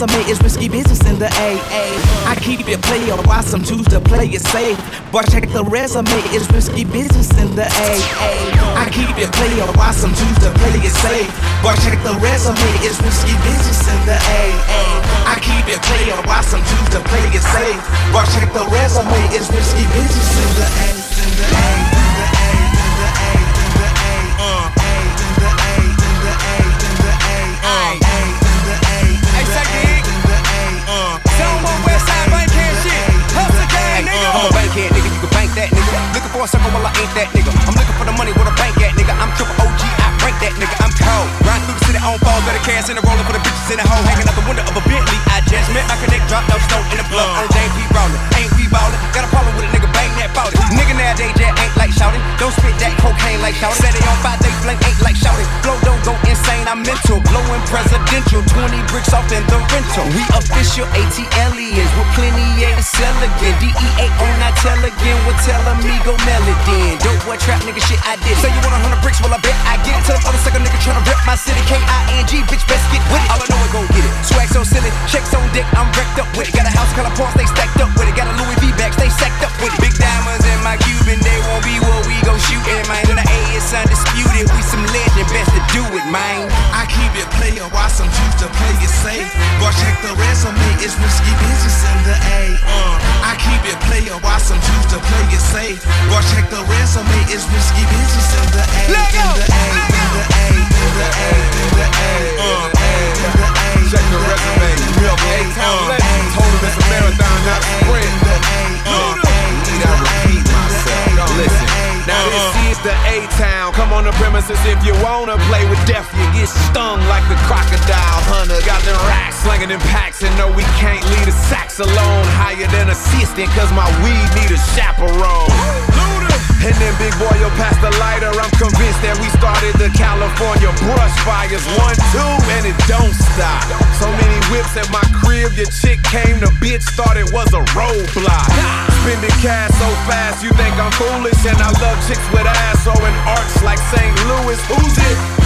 Resume, it's risky business in the AA. I keep it player, why some choose to play it safe. But check the resume, it's risky business in the AA. I keep it player, why some choose to play it safe. But check the resume, it's risky business in the AA. I keep it player, why some choose to play it safe. But check the resume, it's risky business in the A. In the A. a circle while I ain't that nigga. I'm looking for the money where the bank at, nigga. I'm triple OG, I rank that nigga. I'm cold. Ride through the city on fall, better cash in the roller for the bitches in the hole. Hanging out the window of a Bentley. I just met my connect, drop no stone in the blood. On Dame P. Rollin', ain't we ballin'? Got a problem with a nigga, bang that ballin'. Nigga nowadays just ain't shouting. Don't spit that cocaine like shouting. Set it on fire, they flame ain't like shouting. Blow don't go insane, I'm mental. Blowing presidential, 20 bricks off in the rental. We official ATLians with plenty A to sell again. DEA on I tell again, we'll tell amigo melody. Dope boy trap nigga shit I did. Say you want a hundred bricks, well I bet I get it. Tell them other sucker nigga tryna rip my city. K-I-N-G, bitch, best get with it. All I know is go get it. Swag so silly, checks on dick, I'm wrecked up with it. Got a house color parts, they stacked up with it. Got a Louis V bag, they sacked up with it. Big diamonds in my Cuban, they won't be what we gon' shoot it, man. And the A is undisputed, we some legend, best to do it, man. I keep it player, why some choose to play it safe. Boy, check the resume, it's risky business in the A. Uh, I keep it player, why some choose to play it safe. Boy, check the resume, it's risky business in the A. In the A, in the A, in the A, if you wanna play with death. You get stung like a crocodile hunter. Got the slinging in packs and no, we can't leave the sacks alone. Higher than assistant, cause my weed need a chaperone. And then big boy, you'll pass the lighter. I'm convinced that we started the California brush fires. One, two, and it don't stop. So many whips at my crib, your chick came, the bitch thought it was a roadblock. Spending cash so fast, you think I'm foolish. And I love chicks with ass, so in arts like St. Louis. Who's it?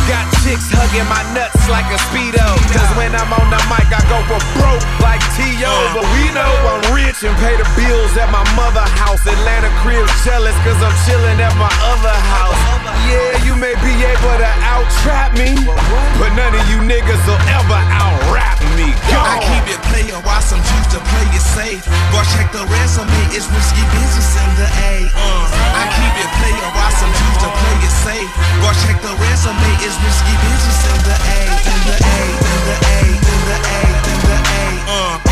In my nuts like a speedo. Cause when I'm on the mic, I go for broke like T.O. But we know I'm rich and pay the bills at my mother house. Atlanta crib jealous cause I'm chilling at my other house. Yeah, you may be able to out trap me, but none of you niggas will ever out rap me. Go. I keep it player, while some choose to play it safe. But check the resume, it's risky business in the A. Uh, I keep it player, while some choose to play it safe. But check the resume, it's risky business in the A, in the A, in the A, in the A, in the A. Uh, A, in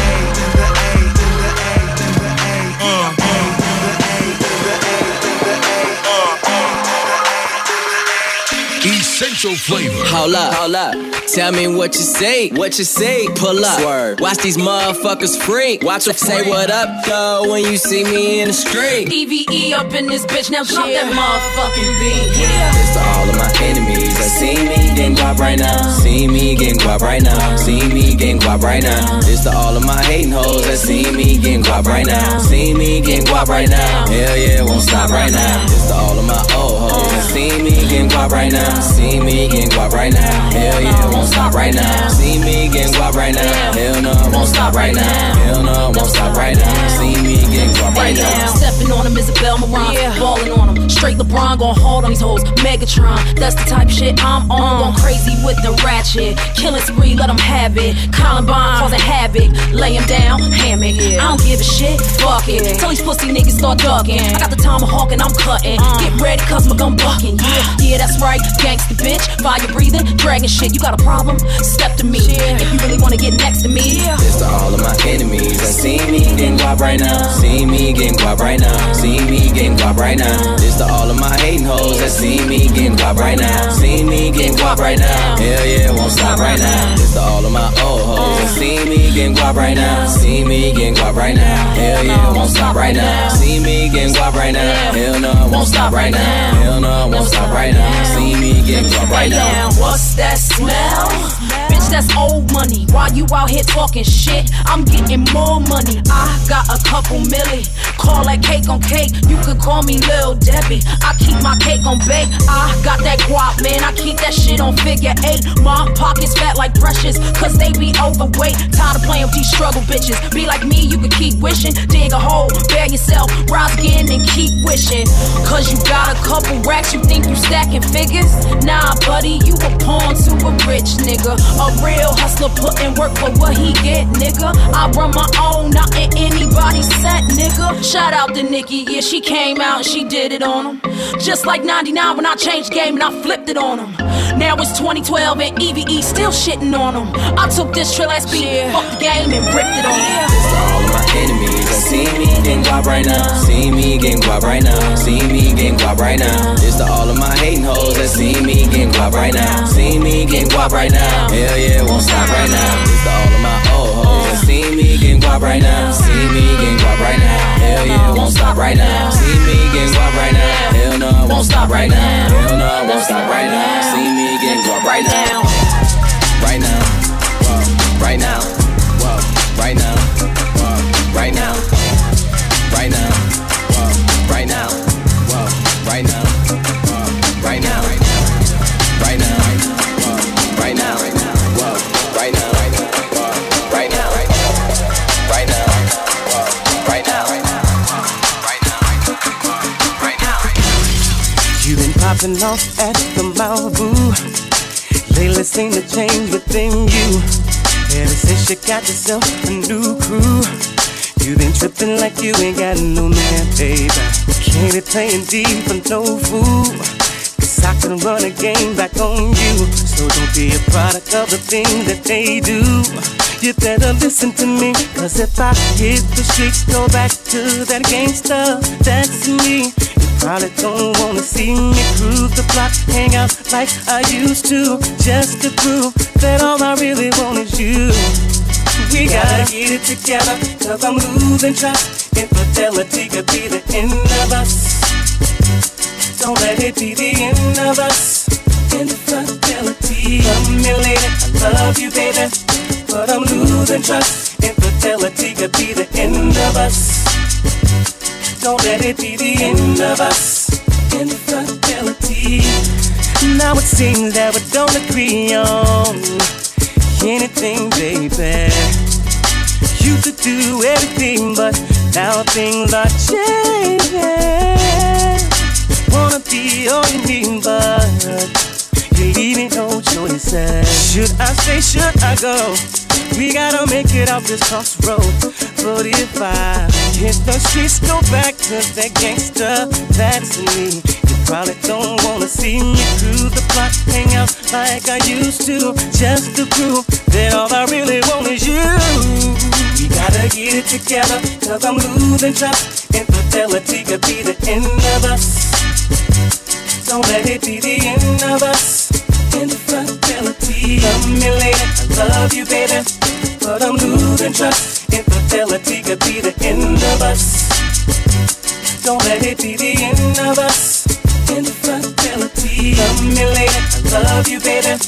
Essential flavor. Hold up, hold up. Tell me what you say, what you say. Pull up, Swerve. watch these motherfuckers freak. Watch them say what up, though, when you see me in the street. EVE up in this bitch, now drop that motherfucking beat. Yeah. This to all of my enemies that see me getting guap right now. See me getting guap right now. See me getting guap right now. This to all of my hating hoes that see me getting guap right now. See me getting guap right now. Hell yeah, won't stop right now. This to all of my old hoes that see me getting guap right now. See me getting guap right now. Hell yeah, won't stop right now. See me getting guap right now. Hell no, won't stop right now. Hell no, won't stop right now. See me getting guap right now. Stepping on him is a Balmain. Yeah. Balling on him. Straight LeBron gon' hold on these hoes. Megatron. That's the type of shit I'm on. Uh. Going crazy with the ratchet. Killing spree, let him have it. Columbine causing havoc. Lay him down, hammock. I don't give a shit. Fuck it. Tell these pussy niggas start ducking. I got the tomahawk and I'm cutting. Uh. Get ready, cause my gun bucking. Yeah, yeah, that's right. Gangsta bitch. Fire breathing. Dragon shit. You got a problem? Step to me. If you really wanna get next to me. This to all of my enemies that see me getting guap right now. See me getting guap right now. See me getting guap right now. This to all of my hating hoes that see me getting guap right now. See me getting guap right now. Hell yeah, won't stop right now. This to all of my old hoes that see me getting guap right now. See me getting guap right now. Hell yeah, won't stop right now. See me getting guap right now. Hell no, won't stop right now. Hell no, won't stop right now. See me getting guap right now. What's that smell? That's old money. While you out here talking shit, I'm getting more money. I got a couple milli. Call that cake on cake. You could call me Lil Debbie. I keep my cake on bake. I got that guap, man. I keep that shit on figure eight. My pockets fat like precious, cause they be overweight. Tired of playing with these struggle bitches. Be like me, you could keep wishing. Dig a hole, bear yourself, rise again and keep wishing. Cause you got a couple racks, you think you stacking figures? Nah, buddy, you a pawn to a rich nigga. A real hustler putting work for what he get, nigga. I run my own, not in anybody's set, nigga. Shout out to Nikki, yeah, she came out and she did it on him. Just like 99 when I changed game and I flipped it on him. Now it's 2012 and EVE still shitting on him. I took this trill ass beat, fuck the game and ripped it on him. This to all my enemies see me getting guap right now. See me getting guap right now. See me getting guap right now. This to all of my hating hoes that see me getting guap right now. See me getting guap right now. Hell yeah, won't stop right now. This to all of my old hoes that see me getting guap right now. See me getting guap right now. Hell yeah, won't stop right now. See me getting guap right now. Hell no, won't stop right now. Hell no, won't stop right now. See me getting guap right now. Right now. Right now. Right now. Right now. Popping off at the Malibu. Lately seem to change within you. Ever since you got yourself a new crew. You've been tripping like you ain't got no man, baby. Can't be playing deep for no fool. Cause I can run a game back on you. So don't be a product of the things that they do. You better listen to me. Cause if I hit the streets, go back to that gangster, that's me. Probably don't wanna see me cruise the block, hang out like I used to. Just to prove that all I really want is you. We gotta get it together, cause I'm losing trust. Infidelity could be the end of us. Don't let it be the end of us. Infidelity. Me, lady. I love you, baby. But I'm losing trust. Infidelity could be the end of us. Don't let it be the end of us. Infidelity. Now it seems that we don't agree on anything, baby. Used to do everything, but now things are changing. Wanna be all you need, but you're leaving no choices. Should I stay? Should I go? We gotta make it off this crossroad. But if I hit the streets, go back to that gangster, that's me. You probably don't wanna see me cruise the block, hang out like I used to, just to prove that all I really want is you. We gotta get it together, cause I'm losing trust. Infidelity could be the end of us. Don't let it be the end of us. Infidelity. Love me later, I love you, baby. But I'm losing trust. Infidelity could be the end of us. Don't let it be the end of us. Infidelity. Love me later, I love you, baby.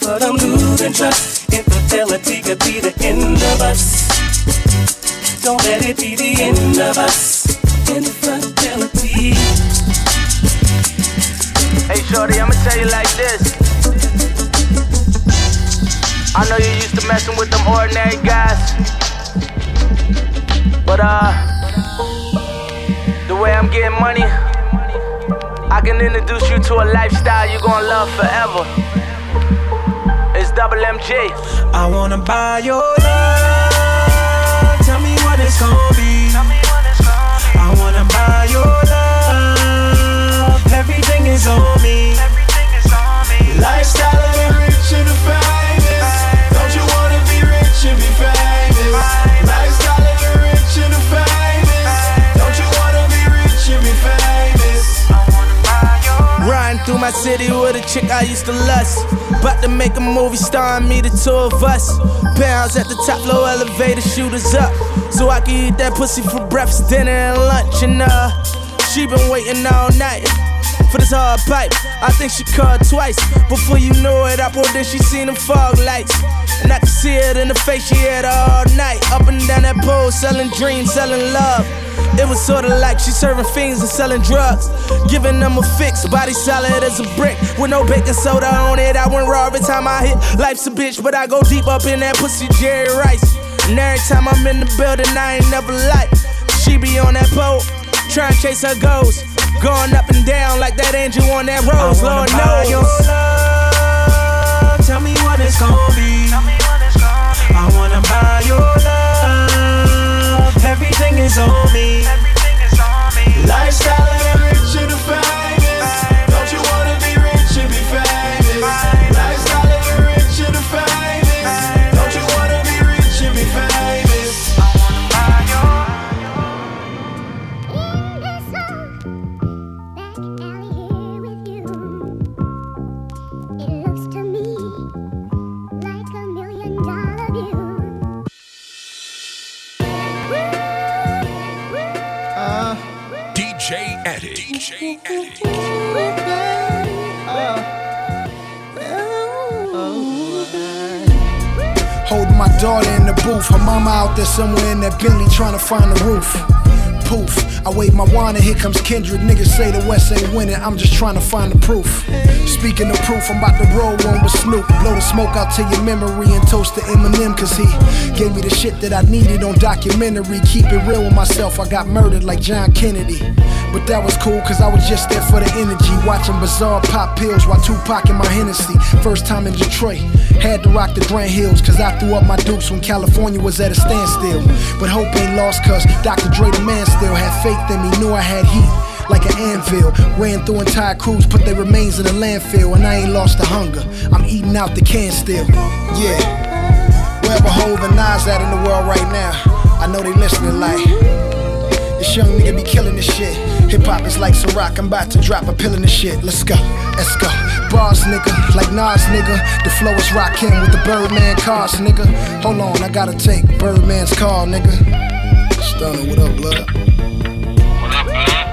But I'm losing trust. Infidelity could be the end of us. Don't let it be the end of us. Infidelity. Hey, Shorty, I'ma tell you like this. I know you used to messing with them ordinary guys. But, uh, the way I'm getting money, I can introduce you to a lifestyle you're gonna love forever. It's double MG. I wanna buy your love. Tell me what it's gonna be. I wanna buy your love. Everything is on me. Lifestyle of my city with a chick I used to lust. About to make a movie starring me, the two of us. Pounds at the top low elevator, shooters up. So I can eat that pussy for breakfast, dinner, and lunch. And uh, she been waiting all night for this hard pipe. I think she called twice. Before you know it, I pulled in, she seen the fog lights. And I could see it in the face, she had all night. Up and down that pole, selling dreams, selling love. It was sorta like she serving fiends and selling drugs. Giving them a fix, body solid as a brick. With no baking soda on it, I went raw every time I hit. Life's a bitch, but I go deep up in that pussy, Jerry Rice. And every time I'm in the building, I ain't never like. She be on that boat, trying to chase her goals. Going up and down like that angel on that rose, Lord knows. Your love. Tell me what it's gonna be. I wanna buy your love. Everything is on me. Lifestyle of the rich Holding my daughter in the booth. Her mama out there somewhere in that Bentley trying to find the roof. Poof. I wave my wand and here comes Kendrick. Niggas say the West ain't winning. I'm just trying to find the proof. Speaking of proof, I'm about to roll one with Snoop. Blow the smoke out to your memory and toast to Eminem. Cause he gave me the shit that I needed on documentary. Keep it real with myself. I got murdered like John Kennedy. But that was cool cause I was just there for the energy. Watching Bizarre pop pills while Tupac in my Hennessy. First time in Detroit. Had to rock the Grand Hills cause I threw up my dukes when California was at a standstill. But hope ain't lost cause Dr. Dre the man still had faith in me. Knew I had heat like an anvil. Ran through entire crews, put their remains in the landfill, and I ain't lost the hunger. I'm eating out the can still. Yeah. Wherever Hov and Nas at in the world right now, I know they listening like. This young nigga be killing this shit. Hip hop is like Ciroc, I'm about to drop a pill in this shit. Let's go, let's go. Bars, nigga, like Nas, nigga. The flow is rockin' with the Birdman cars, nigga. Hold on, I gotta take Birdman's call, nigga. Stunner, what up, blood? Rich gang.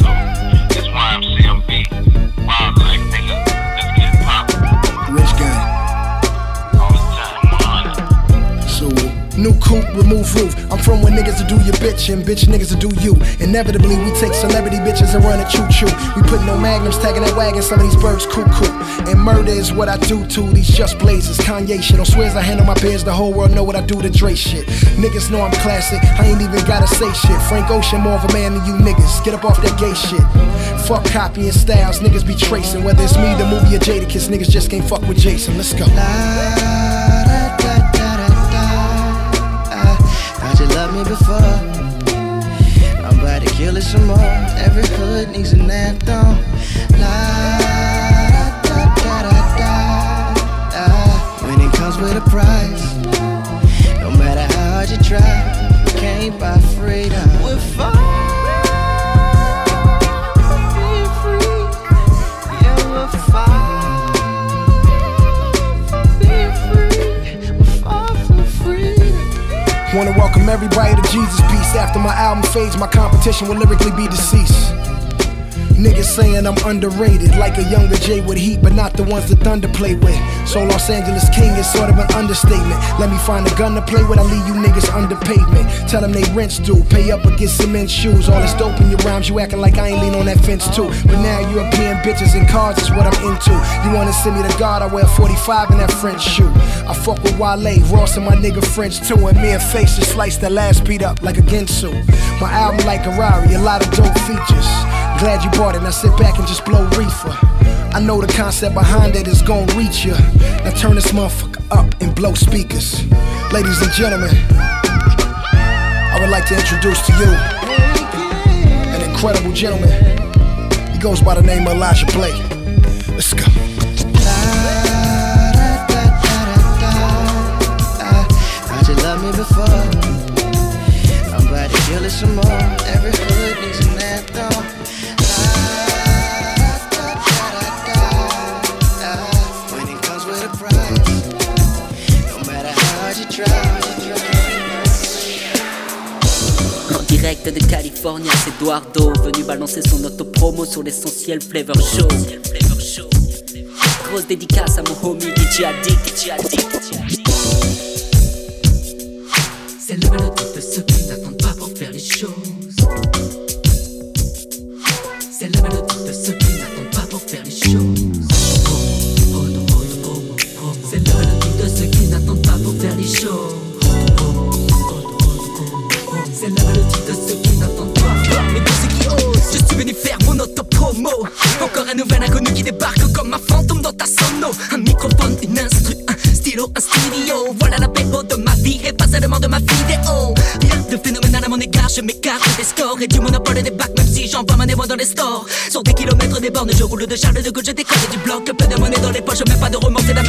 So, that's why I'm CMB. Why I'm like nigga, let's get poppin'. Risk guy All the time. So new coupe, remove roof. From where niggas do your bitch and bitch niggas do you. Inevitably, we take celebrity bitches and run a choo choo. We put no magnums tagging that wagon, some of these birds cuckoo. And murder is what I do to these just blazers. Kanye shit on swears I handle my biz, the whole world know what I do to Dre shit. Niggas know I'm classic, I ain't even gotta say shit. Frank Ocean, more of a man than you niggas. Get up off that gay shit. Fuck copying styles, niggas be tracing. Whether it's me, the movie, or Jadakiss, niggas just can't fuck with Jason. Let's go. Me before. I'm about to kill it some more. Every hood needs an anthem. La da da da da da. Ah, when it comes with a price, no matter how hard you try, you can't buy freedom. We're far. Wanna welcome everybody to Jesus Piece. After my album fades, my competition will lyrically be deceased. Niggas saying I'm underrated, like a younger Jay with heat, but not the ones that Thunder play with. So Los Angeles King is sort of an understatement. Let me find a gun to play with, I leave you niggas under pavement. Tell them they rents due, pay up or get cement shoes. All this dope in your rhymes, you acting like I ain't lean on that fence too. But now European bitches and cars is what I'm into. You wanna send me to God, I wear 45 in that French shoe. I fuck with Wale, Ross and my nigga French too. And me and Face just slice the last beat up like a Ginsu. My album like a Rari, a lot of dope features. Glad you bought it, now sit back and just blow reefer. I know the concept behind it is gonna reach you. Now turn this motherfucker up and blow speakers. Ladies and gentlemen, I would like to introduce to you an incredible gentleman. He goes by the name of Elijah Blake. Eduardo venu balancer son auto-promo sur l'essentiel Flavor Show. Grosse dédicace à mon homie DJ Addict. Et du monopole des bacs, même si j'envoie mon émoi dans les stores? Sur des kilomètres des bornes, je roule de Charles de Gaulle, je décolle du bloc. Peu de monnaie dans les poches, même pas de romance, c'est la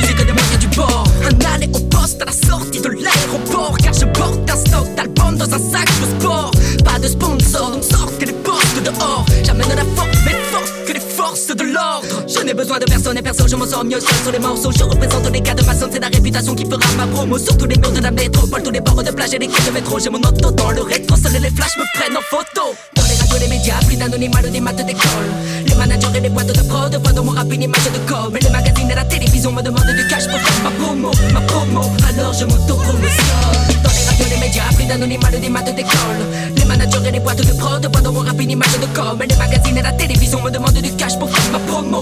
besoin de personne et personne, je m'en sors mieux seul sur les morceaux. Je représente les cas de ma zone, c'est la réputation qui fera ma promo. Sur tous les murs de la métropole, tous les bords de plage et les quais de métro. J'ai mon auto dans le rétro, seuls les flashs me prennent en photo. Dans les radios, les médias, plus d'anonymat, des maths d'école. Les managers et les boîtes de prod voient dans mon rap une image de com. Et les magazines et la télévision me demandent du cash pour faire ma promo, ma promo. Alors je m'auto-promotionne. Dans les radios, les médias, plus d'anonymat, des maths d'école. Les managers et les boîtes de prod voient dans mon rap une image de com. Et les magazines et la télévision me demandent du cash pour faire ma promo,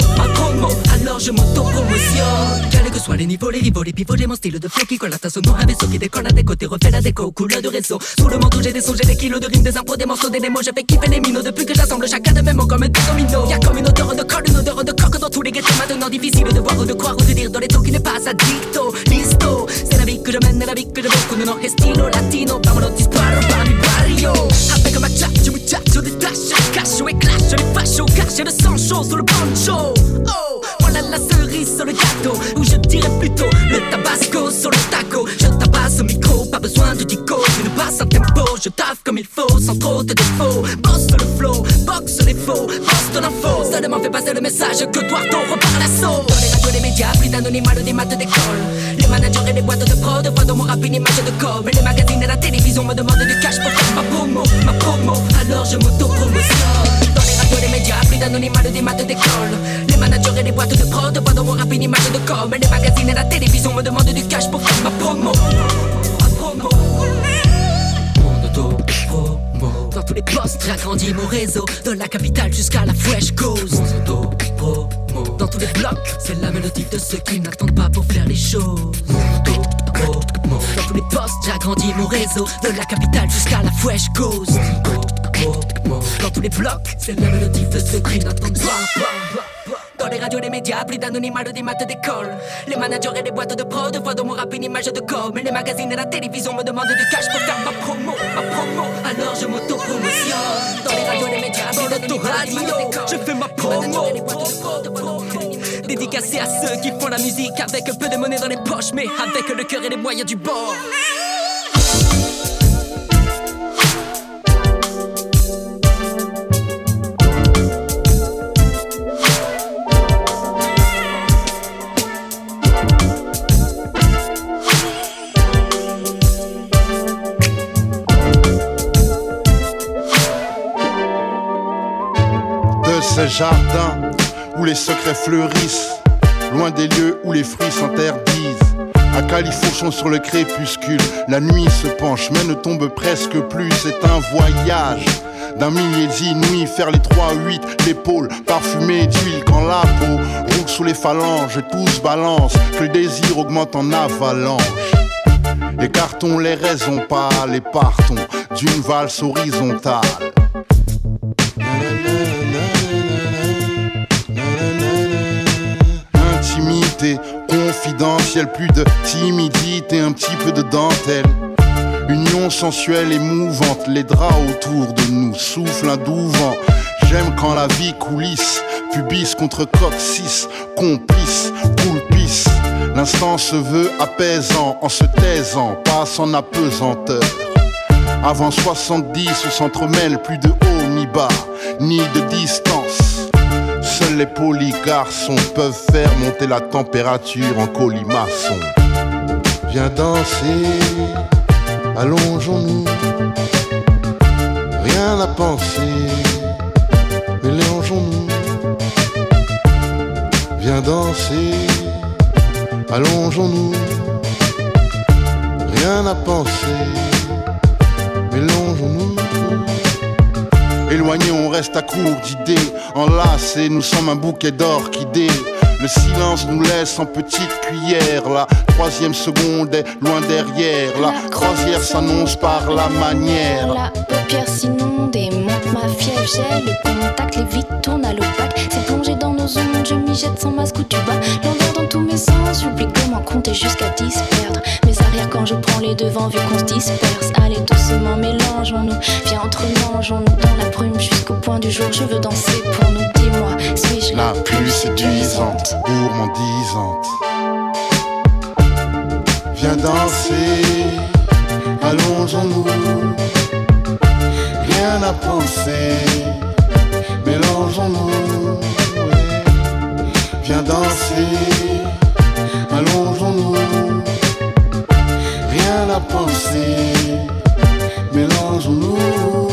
je m'auto-promotionne. Quels que soient les niveaux, les rivaux, les pivots, j'ai mon style de flow qui colle à ta sonore. Un vaisseau qui décolle à des côtés, refait la déco, couleur de réseau. Sous le manteau, j'ai des sons, j'ai des kilos de rimes, des impôts, des morceaux, des démos. Je fais kiffer les minos depuis que j'assemble chacun de mes mots comme des dominos. Y'a comme une odeur de colle, une odeur de coque dans tous les ghettos. Maintenant difficile de voir ou de croire ou de dire dans les temps qui n'est pas addicto. Listo, c'est la vie que je mène, la vie que je veux. Con un estilo latino, vámonos disparo par mi barrio. Avec ma chat, je me chat, je détache, je cache, je éclate, je les fâche j'ai le sang chaud sur le banjo. Oh, la cerise sur le gâteau, ou je dirais plutôt le tabasco sur le taco. Je tabasse au micro, pas besoin de dico, une passe un tempo, je taffe comme il faut, sans trop de défauts. Bosse le flow, boxe les faux, bosse ton info, seulement fais passer le message que toi ton repart l'assaut. Dans les radios, les médias, plus d'anonymat, des maths d'école. Les managers et les boîtes de prod voient dans mon rap une image de com. Et les magazines et la télévision me demandent du cash pour Et les magazines et la télévision me demandent du cash pour faire ma promo. Ma promo. Dans tous les postes, j'agrandis mon réseau. De la capitale jusqu'à la Fresh Coast. Dans tous les blocs, c'est la mélodie de ceux qui n'attendent pas pour faire les choses. Dans tous les postes, j'agrandis mon réseau. De la capitale jusqu'à la Fresh Coast. Dans tous les blocs, c'est la mélodie de ceux qui n'attendent pas. Dans les radios, les médias, plus d'anonymat, des maths d'école. Les managers et les boîtes de prod voient dans mon rap une image de com. Mais les magazines et la télévision me demandent du cash pour faire ma promo, ma promo. Alors je m'auto-promotionne. Dans les radios, les médias, dans l'autoradio, je fais ma promo. Dédicacé à ceux qui font la musique avec peu de monnaie dans les poches, mais avec le cœur et les moyens du bord. Jardin où les secrets fleurissent, loin des lieux où les fruits s'interdisent. À califourchon sur le crépuscule, la nuit se penche mais ne tombe presque plus. C'est un voyage d'un millier d'inouïs, faire les 3-8, l'épaule parfumée d'huile quand la peau roule sous les phalanges, tout se balance, que le désir augmente en avalanche. Écartons les raisons pâles et partons d'une valse horizontale. Plus de timidité, un petit peu de dentelle. Union sensuelle et mouvante, les draps autour de nous soufflent un doux vent. J'aime quand la vie coulisse, pubis contre coccyx, complice, poulpice. L'instant se veut apaisant en se taisant, pas en apesanteur. Avant 70, on s'entremêle plus de haut ni bas, ni de distance. Seuls les polis garçons peuvent faire monter la température en colimaçon. Viens danser, allongeons-nous. Rien à penser, mélangeons-nous. Viens danser, allongeons-nous. Rien à penser, mélangeons-nous. Éloignés, on reste à court d'idées. Enlacés, nous sommes un bouquet d'orchidées. Le silence nous laisse en petite cuillère. La troisième seconde est loin derrière. La croisière s'annonce par la manière. La paupière s'inonde et monte ma fièvre. J'ai le contact, les vides tournent à l'opaque. Dans je m'y jette sans masque ou tu bas. L'envers dans tous mes sens, j'oublie comment compter jusqu'à 10 perdre. Mes arrières quand je prends les devants, vu qu'on se disperse. Allez doucement, mélangeons-nous. Viens entre mangeons-nous dans la brume jusqu'au point du jour. Je veux danser pour nous, dis-moi, suis-je La plus séduisante, gourmandisante. Viens danser, allongeons-nous. Rien à penser, mélangeons-nous danser, allongeons-nous, rien à penser, mélangeons-nous.